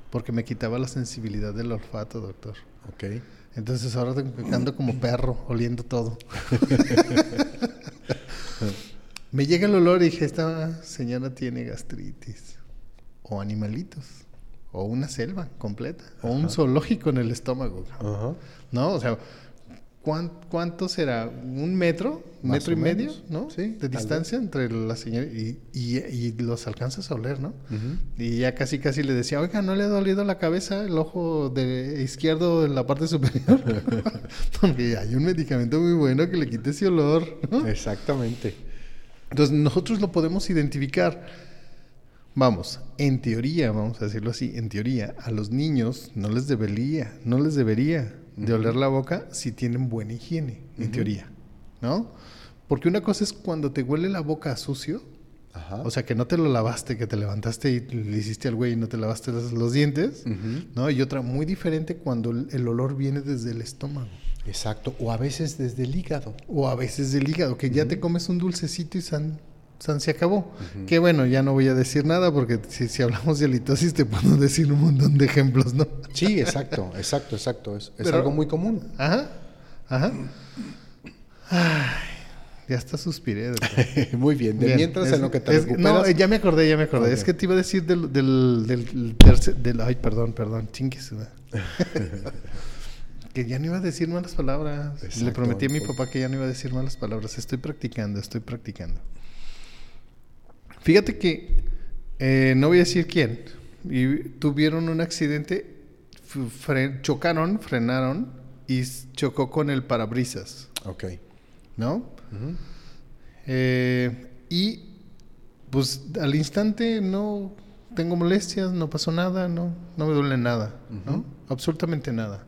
Porque me quitaba la sensibilidad del olfato, doctor. Ok. Entonces ahora ando como perro, oliendo todo. me llega el olor y dije, esta señora tiene gastritis. O animalitos. O una selva completa. O un zoológico en el estómago. Ajá. ¿No? O sea, ¿cuán- ¿cuánto será? ¿Un metro? ¿Metro y medio? ¿No? Sí, De distancia entre la señora y, y- y los alcanzas a oler, ¿no? Y ya casi casi le decía, oiga, ¿no le ha dolido la cabeza, el ojo de izquierdo en la parte superior? Porque hay un medicamento muy bueno que le quite ese olor. ¿no? Exactamente. Entonces nosotros lo podemos identificar. Vamos, en teoría, vamos a decirlo así, en teoría, a los niños no les debería, no les debería de oler la boca si tienen buena higiene, en teoría, ¿no? Porque una cosa es cuando te huele la boca a sucio, Ajá. o sea, que no te lo lavaste, que te levantaste y le hiciste al güey y no te lavaste los, los dientes. ¿no? Y otra muy diferente cuando el, el olor viene desde el estómago. Exacto. O a veces desde el hígado. O a veces del hígado, que ya te comes un dulcecito y san, san se acabó. Que bueno, ya no voy a decir nada porque si, si hablamos de halitosis te puedo decir un montón de ejemplos, ¿no? Sí, exacto, exacto, exacto. Es, algo muy común. Ajá, ajá. Ay, ya hasta suspiré. muy bien. De Bien, mientras es- en lo que te es-. No, ya me acordé, ya me acordé. Es que te iba a decir del, del, del, tercer- del- Ay, perdón, perdón. Chingues. que ya no iba a decir malas palabras. Le prometí a mi papá que ya no iba a decir malas palabras. Estoy practicando, estoy practicando. Fíjate que eh, no voy a decir quién. Y tuvieron un accidente, fre- chocaron, frenaron y chocó con el parabrisas, Ok. ¿no? Eh, y pues al instante no tengo molestias, no pasó nada, no, no me duele nada, ¿no? Absolutamente nada.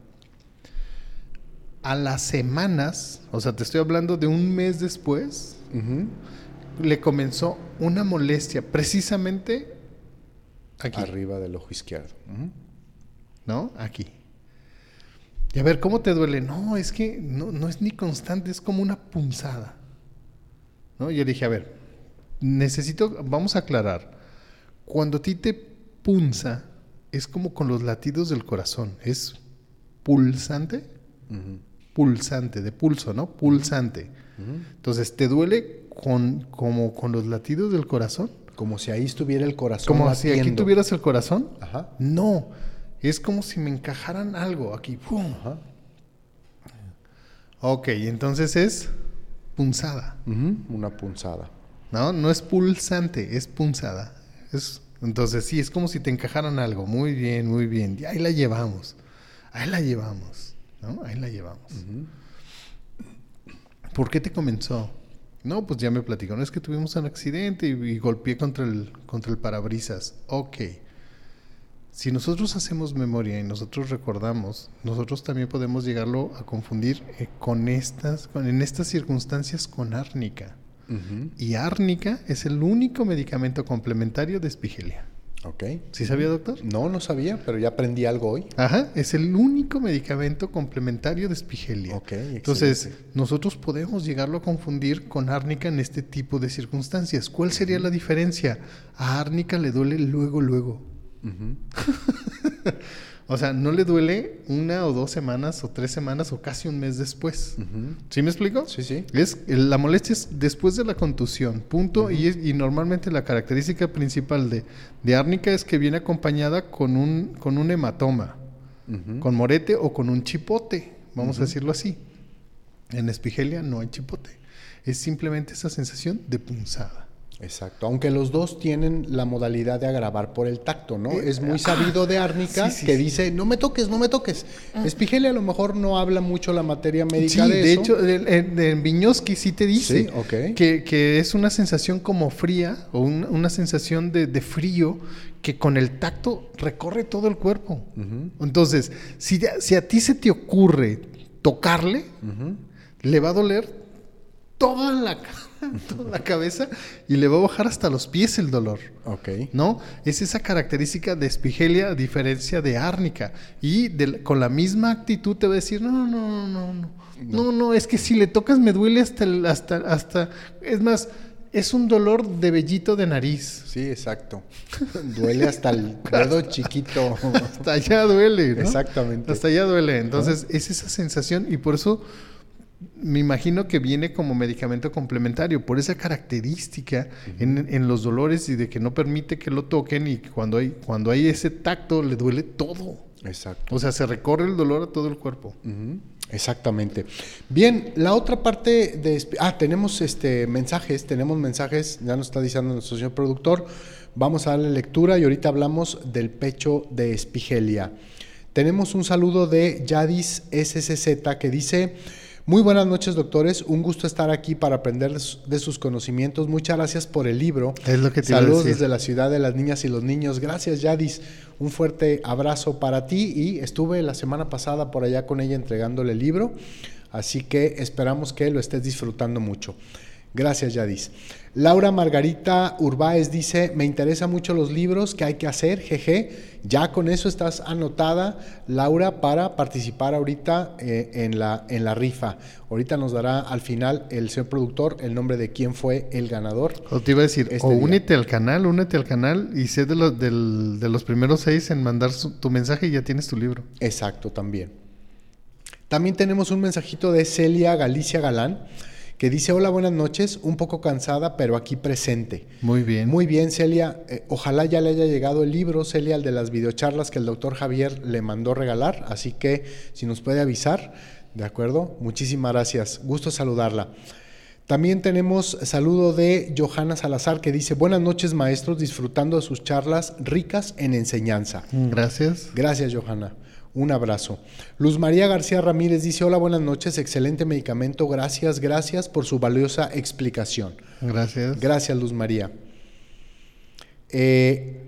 A las semanas, o sea, te estoy hablando de un mes después. Le comenzó una molestia precisamente aquí, Arriba del ojo izquierdo. ¿no? Aquí. Y a ver, ¿cómo te duele? No, es que no, no es ni constante, es como una punzada. ¿No? Yo dije, a ver, necesito, vamos a aclarar. Cuando a ti te punza, es como con los latidos del corazón. Es pulsante, pulsante, de pulso, ¿no? Pulsante. Entonces, ¿te duele con, como con los latidos del corazón? Como si ahí estuviera el corazón. Como si aquí tuvieras el corazón. Ajá. No, es como si me encajaran algo aquí. ¡pum! Ajá. Ok, entonces es punzada. Una punzada. No, no es pulsante, es punzada. Es, entonces sí, es como si te encajaran algo. Muy bien, muy bien. Y ahí la llevamos. Ahí la llevamos. ¿No? Ahí la llevamos. ¿Por qué te comenzó? No, pues ya me platicaron. Es que tuvimos un accidente y, y golpeé contra el, contra el parabrisas. Ok. Si nosotros hacemos memoria y nosotros recordamos, nosotros también podemos llegarlo a confundir eh, con estas, con, en estas circunstancias con árnica. Y árnica es el único medicamento complementario de espigelia. Ok. ¿Sí sabía, doctor? No, no sabía, pero ya aprendí algo hoy. Ajá, es el único medicamento complementario de espigelia. Ok, Entonces, excelente. nosotros podemos llegarlo a confundir con árnica en este tipo de circunstancias. ¿Cuál sería la diferencia? A árnica le duele luego, luego. O sea, no le duele una o dos semanas o tres semanas o casi un mes después. ¿Sí me explico? Sí, sí. Es, la molestia es después de la contusión, punto. y, es- y normalmente la característica principal de, de árnica es que viene acompañada con un, con un hematoma, con morete o con un chipote. vamos a decirlo así. En espigelia no hay chipote. Es simplemente esa sensación de punzada. Exacto, aunque los dos tienen la modalidad de agravar por el tacto, ¿no? Eh, es muy sabido de árnica sí, sí, que sí. dice, no me toques, no me toques. Espigelia a lo mejor no habla mucho la materia Sí, médica de, de eso. hecho, en, en- en Viñoski sí te dice que, que es una sensación como fría o un- una sensación de, de frío que con el tacto recorre todo el cuerpo. Entonces, si, a ti se te ocurre tocarle, le va a doler toda la, ca- toda la cabeza y le va a bajar hasta los pies el dolor. Ok. ¿No? Es esa característica de espigelia a diferencia de árnica. Y de- con la misma actitud te va a decir, no, no, no, no, no. No, no, es que si le tocas me duele hasta, el- hasta, hasta... Es más, es un dolor de vellito de nariz. Sí, exacto. Duele hasta el dedo chiquito. Hasta allá duele, ¿no? Exactamente. Hasta allá duele. Entonces, es esa sensación y por eso me imagino que viene como medicamento complementario, por esa característica en, en los dolores y de que no permite que lo toquen y cuando hay, cuando hay ese tacto le duele todo. Exacto. O sea, se recorre el dolor a todo el cuerpo. Exactamente. Bien, la otra parte de... Ah, tenemos este mensajes, tenemos mensajes, ya nos está diciendo nuestro señor productor. Vamos a darle lectura y ahorita hablamos del pecho de espigelia. Tenemos un saludo de Yadis SSZ que dice... Muy buenas noches, doctores. Un gusto estar aquí para aprender de sus- conocimientos. Muchas gracias por el libro. Es lo que te Saludos decir. desde la ciudad de las niñas y los niños. Gracias, Yadis. Un fuerte abrazo para ti y estuve la semana pasada por allá con ella entregándole el libro, así que esperamos que lo estés disfrutando mucho. Gracias, Yadis. Laura Margarita Urbáez dice, me interesan mucho los libros que hay que hacer, jeje. Ya con eso estás anotada, Laura, para participar ahorita eh, en, la, en la rifa. Ahorita nos dará al final el señor productor el nombre de quién fue el ganador. O te iba a decir, Este o día. únete al canal, únete al canal y sé de los, del- de los primeros seis en mandar su- tu mensaje y ya tienes tu libro. Exacto, también. También tenemos un mensajito de Celia Galicia Galán que dice, hola, buenas noches, un poco cansada, pero aquí presente. Muy bien. Muy bien, Celia. Eh, ojalá ya le haya llegado el libro, Celia, el de las videocharlas que el doctor Javier le mandó regalar. Así que si nos puede avisar, ¿de acuerdo? Muchísimas gracias. Gusto saludarla. También tenemos saludo de Johanna Salazar que dice, buenas noches maestros, disfrutando de sus charlas ricas en enseñanza. Gracias. Gracias, Johanna. Un abrazo. Luz María García Ramírez dice, hola, buenas noches, excelente medicamento, gracias, gracias por su valiosa explicación. Gracias. Gracias, Luz María. Eh,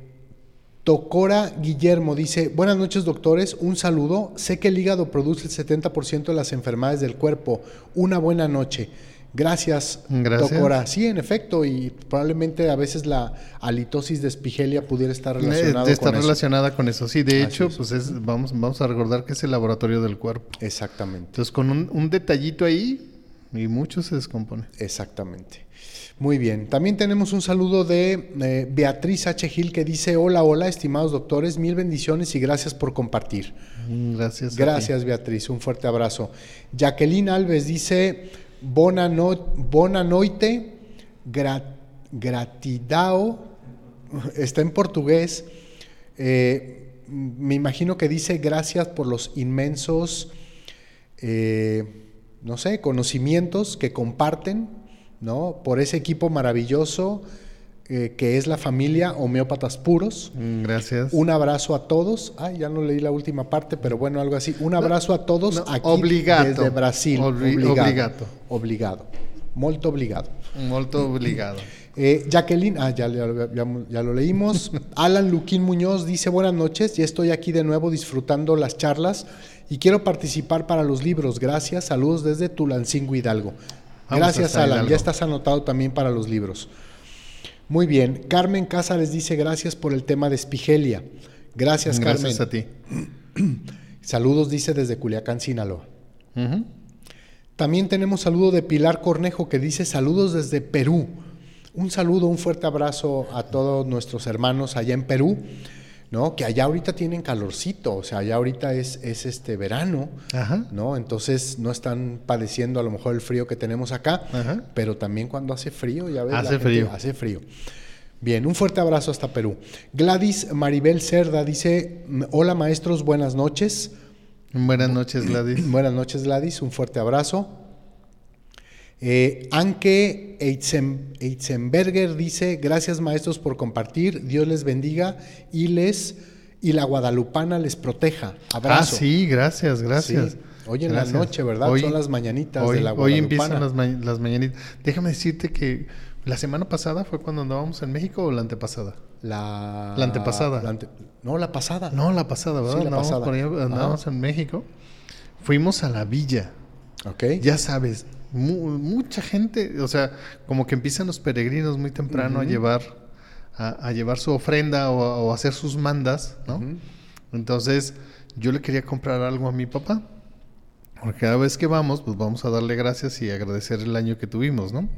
Tocora Guillermo dice, buenas noches doctores, un saludo. Sé que el hígado produce el 70% de las enfermedades del cuerpo. Una buena noche. Gracias, Gracias. Tocora. Sí, en efecto, y probablemente a veces la halitosis de espigelia pudiera estar Eh, relacionada de estar con eso. relacionada con eso. Sí, de Así hecho, es. pues es, vamos, vamos a recordar que es el laboratorio del cuerpo. Exactamente. Entonces, con un, un detallito ahí, y mucho se descompone. Exactamente. Muy bien. También tenemos un saludo de eh, Beatriz H. Gil que dice, hola, hola, estimados doctores, mil bendiciones y gracias por compartir. Mm, Gracias. Gracias, Beatriz, un fuerte abrazo. Jacqueline Alves dice, bona, no- bona noite, gra- gratidao, está en portugués, eh, me imagino que dice gracias por los inmensos, eh, no sé, conocimientos que comparten, ¿no? Por ese equipo maravilloso eh, que es la familia Homeópatas Puros. Mm, Gracias. Un abrazo a todos. Ay, ya no leí la última parte, pero bueno, algo así. Un abrazo a todos no, aquí obligato. desde Brasil. Obli- obligado. obligato. Obligado. Molto obligado. Molto obligado. Eh, Jacqueline, ah, ya, ya- ya- ya lo leímos. Alan Luquín Muñoz dice buenas noches, ya estoy aquí de nuevo disfrutando las charlas y quiero participar para los libros. Gracias, saludos desde Tulancingo Hidalgo. Vamos Gracias Alan, Hidalgo. ya estás anotado también para los libros. Muy bien, Carmen Cázares dice gracias por el tema de Espigelia. Gracias, Gracias Carmen. a ti. Saludos dice desde Culiacán, Sinaloa. También tenemos saludo de Pilar Cornejo que dice saludos desde Perú. Un saludo, un fuerte abrazo a todos nuestros hermanos allá en Perú, ¿no? Que allá ahorita tienen calorcito, o sea, allá ahorita es, es este verano, Ajá. ¿no? Entonces no están padeciendo a lo mejor el frío que tenemos acá, Ajá. pero también cuando hace frío, ya ves. la Hace gente- frío. Hace frío. Bien, un fuerte abrazo hasta Perú. Gladys Maribel Cerda dice, hola maestros, buenas noches. Buenas noches, Gladys. Buenas noches, Gladys. Un fuerte abrazo. Eh, Anke Eitzen- Eitzenberger dice, gracias maestros por compartir, Dios les bendiga y les y la guadalupana les proteja. Abrazo. Ah, sí, gracias, gracias. Sí. Hoy en Gracias. la noche, ¿verdad? Hoy- Son las mañanitas hoy, de la Hoy guadalupana. empiezan las, ma- las mañanitas. Déjame decirte que la semana pasada fue cuando andábamos en México o la antepasada. La, La antepasada. la ante- no, la pasada. No, la pasada, ¿verdad? Sí, la Andábamos pasada. por ahí, andábamos en México. Fuimos a la villa. Ok. Ya sabes, mu- mucha gente, o sea, como que empiezan los peregrinos muy temprano a llevar a, a llevar su ofrenda o, a- o hacer sus mandas, ¿no? Entonces, yo le quería comprar algo a mi papá. Porque cada vez que vamos, pues vamos a darle gracias y agradecer el año que tuvimos, ¿no?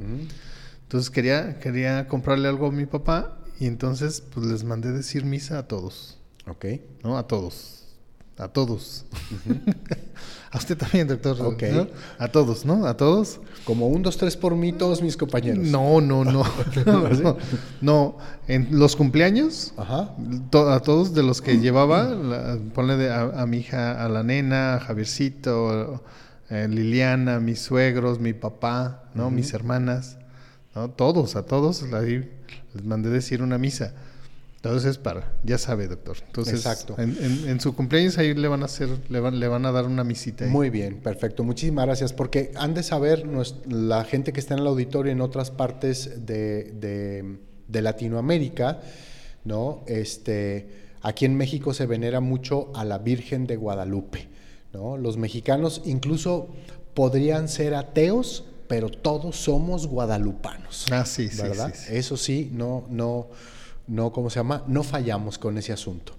Entonces quería, quería comprarle algo a mi papá y entonces pues les mandé decir misa a todos, Ok. ¿no? A todos. A todos. a usted también, doctor. Ok. ¿no? A todos, ¿no? A todos. Como un, dos, tres por mí, todos mis compañeros. No, no, no. no, no. En los cumpleaños, Ajá. to- a todos de los que llevaba, la- ponle de- a, a mi hija, a la nena, a Javiercito, eh, Liliana, mis suegros, mi papá, ¿no? Mis hermanas, ¿no? Todos, a todos ahí les mandé decir una misa. Entonces, para, ya sabe, doctor. Entonces, Exacto. En, en- en su cumpleaños ahí le van a hacer, le van, le van a dar una misita. ahí. Muy bien, perfecto. Muchísimas gracias. Porque han de saber la gente que está en el auditorio en otras partes de, de- de Latinoamérica, ¿no? Este, aquí en México se venera mucho a la Virgen de Guadalupe, ¿no? Los mexicanos incluso podrían ser ateos, pero todos somos guadalupanos. Ah, sí, sí, ¿verdad? sí, sí. Eso sí, no, no, no, ¿cómo se llama? No fallamos con ese asunto.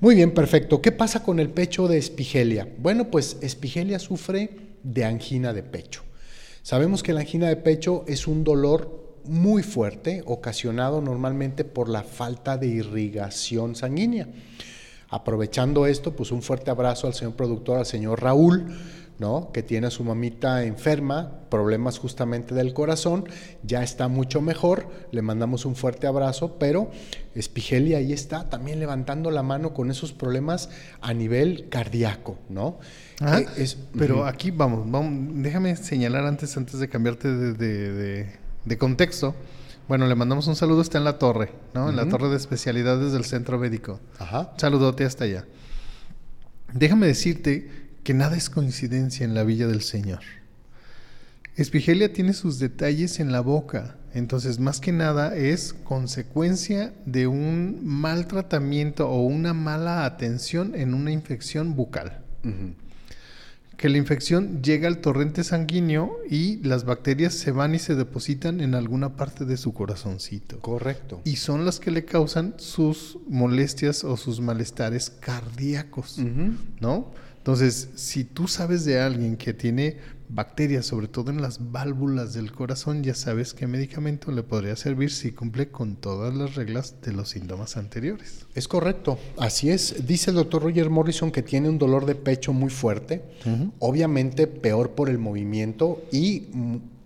Muy bien, perfecto. ¿Qué pasa con el pecho de Espigelia? Bueno, pues Espigelia sufre de angina de pecho. Sabemos que la angina de pecho es un dolor muy fuerte, ocasionado normalmente por la falta de irrigación sanguínea. Aprovechando esto, pues un fuerte abrazo al señor productor, al señor Raúl, ¿no? Que tiene a su mamita enferma, problemas justamente del corazón, ya está mucho mejor, le mandamos un fuerte abrazo, pero Espigelia ahí está también levantando la mano con esos problemas a nivel cardíaco, ¿no? Eh, es- pero aquí vamos, vamos, déjame señalar antes, antes de cambiarte de, de- de- de contexto. Bueno, le mandamos un saludo, está en la torre, ¿no? En la torre de especialidades del centro médico. Ajá. Saludote hasta allá. Déjame decirte que nada es coincidencia en la villa del Señor. Espigelia tiene sus detalles en la boca, entonces más que nada es consecuencia de un mal tratamiento o una mala atención en una infección bucal que la infección llega al torrente sanguíneo y las bacterias se van y se depositan en alguna parte de su corazoncito. Correcto. Y son las que le causan sus molestias o sus malestares cardíacos. ¿no? Entonces, si tú sabes de alguien que tiene bacterias, sobre todo en las válvulas del corazón, ya sabes qué medicamento le podría servir si cumple con todas las reglas de los síntomas anteriores. Es correcto, así es. Dice el doctor Roger Morrison que tiene un dolor de pecho muy fuerte, obviamente peor por el movimiento y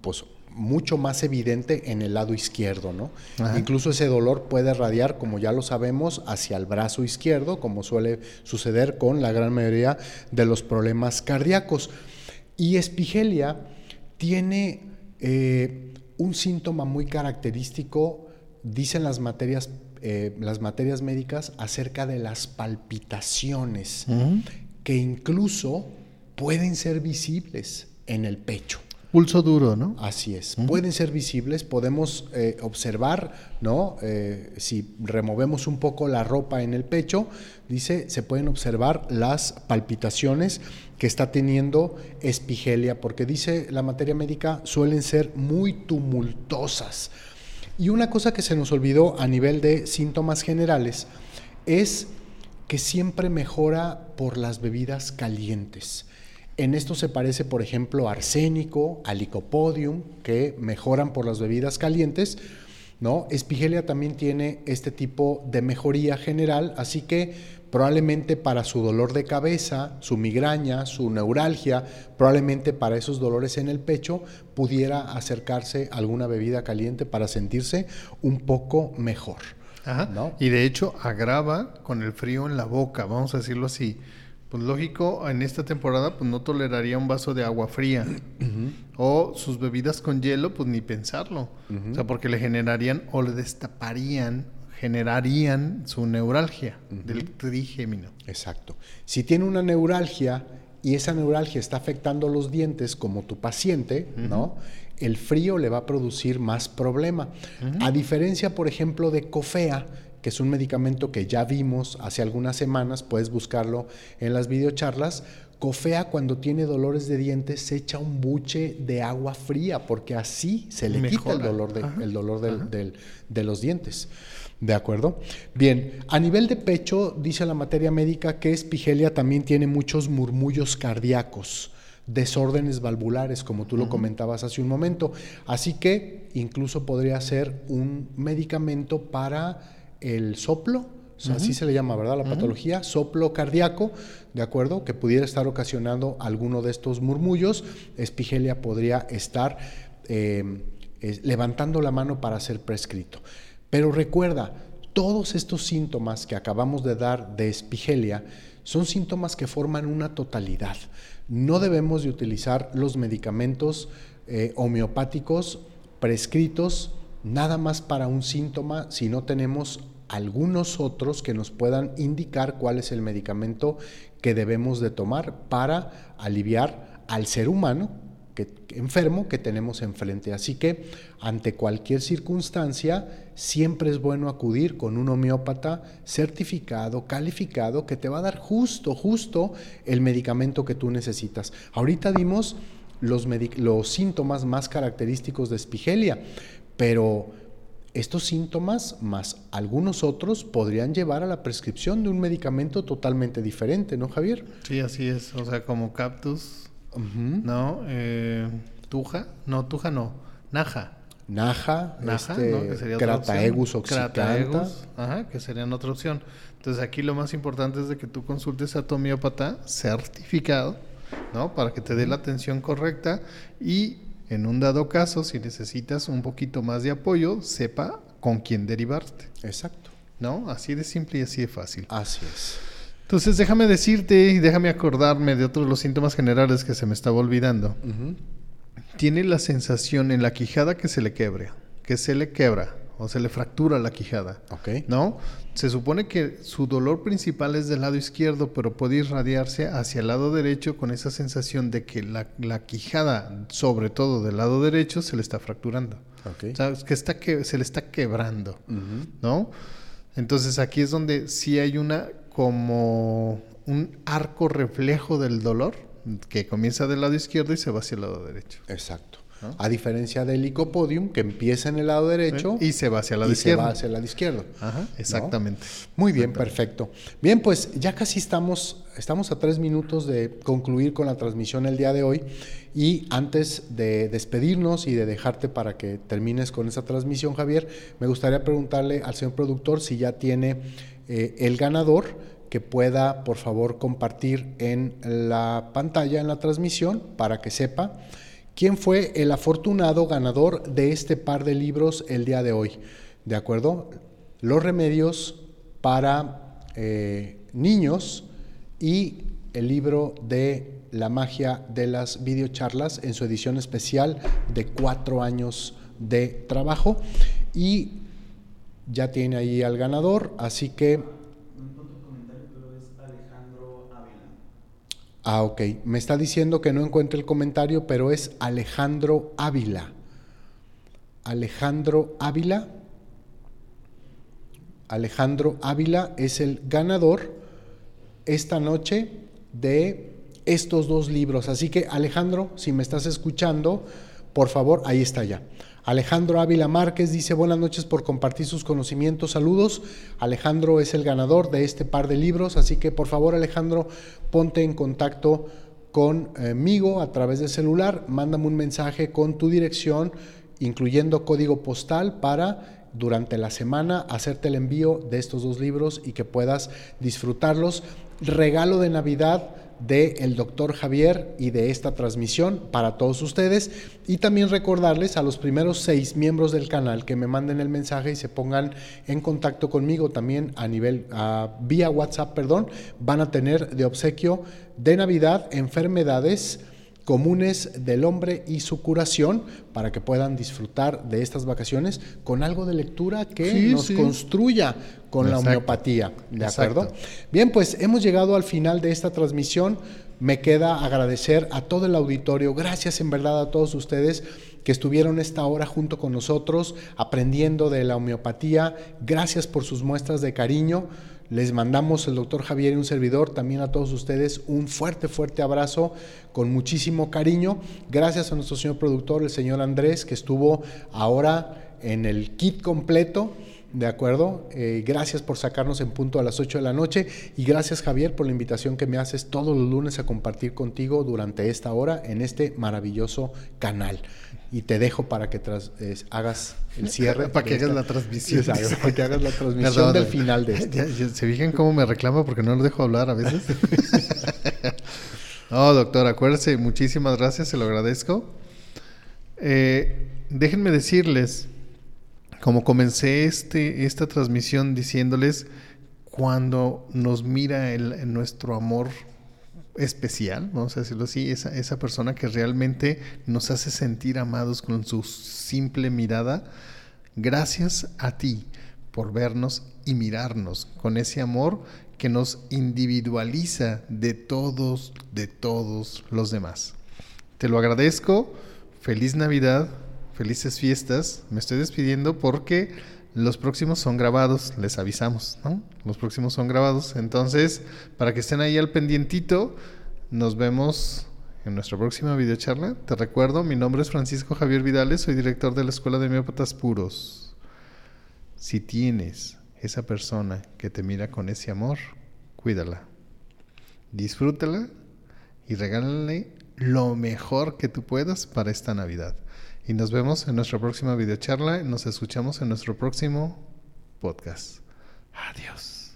pues mucho más evidente en el lado izquierdo, ¿no? Ajá. Incluso ese dolor puede radiar, como ya lo sabemos, hacia el brazo izquierdo, como suele suceder con la gran mayoría de los problemas cardíacos. Y Espigelia tiene eh, un síntoma muy característico, dicen las materias, eh, las materias médicas, acerca de las palpitaciones, que incluso pueden ser visibles en el pecho. Pulso duro, ¿no? Así es, pueden ser visibles, podemos eh, observar, ¿no? Eh, si removemos un poco la ropa en el pecho, dice, se pueden observar las palpitaciones que está teniendo espigelia, porque dice la materia médica suelen ser muy tumultuosas. Y una cosa que se nos olvidó a nivel de síntomas generales es que siempre mejora por las bebidas calientes. En esto se parece, por ejemplo, arsénico, a licopodium, que mejoran por las bebidas calientes. ¿no? Espigelia también tiene este tipo de mejoría general, así que probablemente para su dolor de cabeza, su migraña, su neuralgia, probablemente para esos dolores en el pecho, pudiera acercarse a alguna bebida caliente para sentirse un poco mejor. Ajá. ¿no? Y de hecho agrava con el frío en la boca, vamos a decirlo así. Pues lógico, en esta temporada pues no toleraría un vaso de agua fría. O sus bebidas con hielo, pues ni pensarlo. O sea, porque le generarían o le destaparían, generarían su neuralgia del trigémino. Exacto. Si tiene una neuralgia y esa neuralgia está afectando los dientes como tu paciente, ¿no? El frío le va a producir más problema. A diferencia, por ejemplo, de cofea, que es un medicamento que ya vimos hace algunas semanas, puedes buscarlo en las videocharlas. Cofea cuando tiene dolores de dientes se echa un buche de agua fría porque así se le quita el dolor, de, el dolor de los dientes. ¿De acuerdo? Bien, a nivel de pecho, dice la materia médica que espigelia también tiene muchos murmullos cardíacos, desórdenes valvulares, como tú lo comentabas hace un momento. Así que incluso podría ser un medicamento para el soplo, así se le llama, ¿verdad? La patología, soplo cardíaco, ¿de acuerdo? Que pudiera estar ocasionando alguno de estos murmullos. Espigelia podría estar eh, levantando la mano para ser prescrito. Pero recuerda, todos estos síntomas que acabamos de dar de espigelia son síntomas que forman una totalidad. No debemos de utilizar los medicamentos eh, homeopáticos prescritos nada más para un síntoma si no tenemos algunos otros que nos puedan indicar cuál es el medicamento que debemos de tomar para aliviar al ser humano que, enfermo que tenemos enfrente. Así que ante cualquier circunstancia siempre es bueno acudir con un homeópata certificado, calificado, que te va a dar justo, justo el medicamento que tú necesitas. Ahorita dimos los, los síntomas más característicos de espigelia, pero estos síntomas, más algunos otros, podrían llevar a la prescripción de un medicamento totalmente diferente, ¿no, Javier? Sí, así es. O sea, como cactus, ¿no? Eh, tuja, no, tuja no, naja. Naja, Naja, este, ¿no? que sería otra Crataegus oxicanta. Crataegus, ajá, que serían otra opción. Entonces aquí lo más importante es de que tú consultes a tu homeópata certificado, ¿no? Para que te dé la atención correcta y en un dado caso, si necesitas un poquito más de apoyo, sepa con quién derivarte. Exacto. ¿No? Así de simple y así de fácil. Así es. Entonces déjame decirte y déjame acordarme de otros los síntomas generales que se me estaba olvidando. Tiene la sensación en la quijada que se le quebre, que se le quebra o se le fractura la quijada. Ok. ¿No? Se supone que su dolor principal es del lado izquierdo, pero puede irradiarse hacia el lado derecho con esa sensación de que la, la quijada, sobre todo del lado derecho, se le está fracturando. Ok. O sea, es que, está que se le está quebrando, ¿no? Entonces aquí es donde sí hay una como un arco reflejo del dolor que comienza del lado izquierdo y se va hacia el lado derecho. Exacto. A diferencia del licopodium, que empieza en el lado derecho Y se va hacia el lado y se izquierdo. va hacia el lado izquierdo. Ajá, exactamente. Muy bien, perfecto. Bien, pues ya casi estamos, estamos a tres minutos de concluir con la transmisión el día de hoy. Y antes de despedirnos y de dejarte para que termines con esa transmisión, Javier, me gustaría preguntarle al señor productor si ya tiene eh, el ganador que pueda, por favor, compartir en la pantalla, en la transmisión, para que sepa quién fue el afortunado ganador de este par de libros el día de hoy. ¿De acuerdo? Los remedios para eh, niños y el libro de la magia de las videocharlas en su edición especial de cuatro años de trabajo. Y ya tiene ahí al ganador, así que Ah, ok. Me está diciendo que no encuentre el comentario, pero es Alejandro Ávila. Alejandro Ávila. Alejandro Ávila es el ganador esta noche de estos dos libros. Así que Alejandro, si me estás escuchando, por favor, ahí está ya. Alejandro Ávila Márquez dice buenas noches por compartir sus conocimientos, saludos. Alejandro es el ganador de este par de libros, así que por favor Alejandro, ponte en contacto conmigo a través del celular, mándame un mensaje con tu dirección, incluyendo código postal para durante la semana hacerte el envío de estos dos libros y que puedas disfrutarlos. Regalo de Navidad de el doctor Javier y de esta transmisión para todos ustedes. Y también recordarles a los primeros seis miembros del canal que me manden el mensaje y se pongan en contacto conmigo también a nivel, vía WhatsApp, perdón, van a tener de obsequio de Navidad enfermedades comunes del hombre y su curación para que puedan disfrutar de estas vacaciones con algo de lectura que nos construya con la homeopatía. ¿De acuerdo? Bien, pues hemos llegado al final de esta transmisión. Me queda agradecer a todo el auditorio. Gracias en verdad a todos ustedes que estuvieron esta hora junto con nosotros aprendiendo de la homeopatía. Gracias por sus muestras de cariño. Les mandamos el doctor Javier y un servidor, también a todos ustedes, un fuerte, fuerte abrazo con muchísimo cariño. Gracias a nuestro señor productor, el señor Andrés, que estuvo ahora en el kit completo. ¿De acuerdo? Eh, gracias por sacarnos en punto a las 8 de la noche y gracias Javier por la invitación que me haces todos los lunes a compartir contigo durante esta hora en este maravilloso canal y te dejo para que hagas el cierre. para que hagas la transmisión. para que hagas la transmisión del final de esto. ¿Se fijan cómo me reclama porque no lo dejo hablar a veces? no, doctor, acuérdese, muchísimas gracias, se lo agradezco. Eh, déjenme decirles, como comencé este, esta transmisión diciéndoles, cuando nos mira el, nuestro amor especial, vamos a decirlo así, esa, esa persona que realmente nos hace sentir amados con su simple mirada. Gracias a ti por vernos y mirarnos con ese amor que nos individualiza de todos, de todos los demás. Te lo agradezco. Feliz Navidad, felices fiestas. Me estoy despidiendo porque los próximos son grabados, les avisamos, ¿no? Los próximos son grabados. Entonces, para que estén ahí al pendientito, nos vemos en nuestra próxima videocharla. Te recuerdo, mi nombre es Francisco Javier Vidales, soy director de la Escuela de Miópatas Puros. Si tienes esa persona que te mira con ese amor, cuídala, disfrútala y regálale lo mejor que tú puedas para esta Navidad. Y nos vemos en nuestra próxima videocharla. Nos escuchamos en nuestro próximo podcast. Adiós.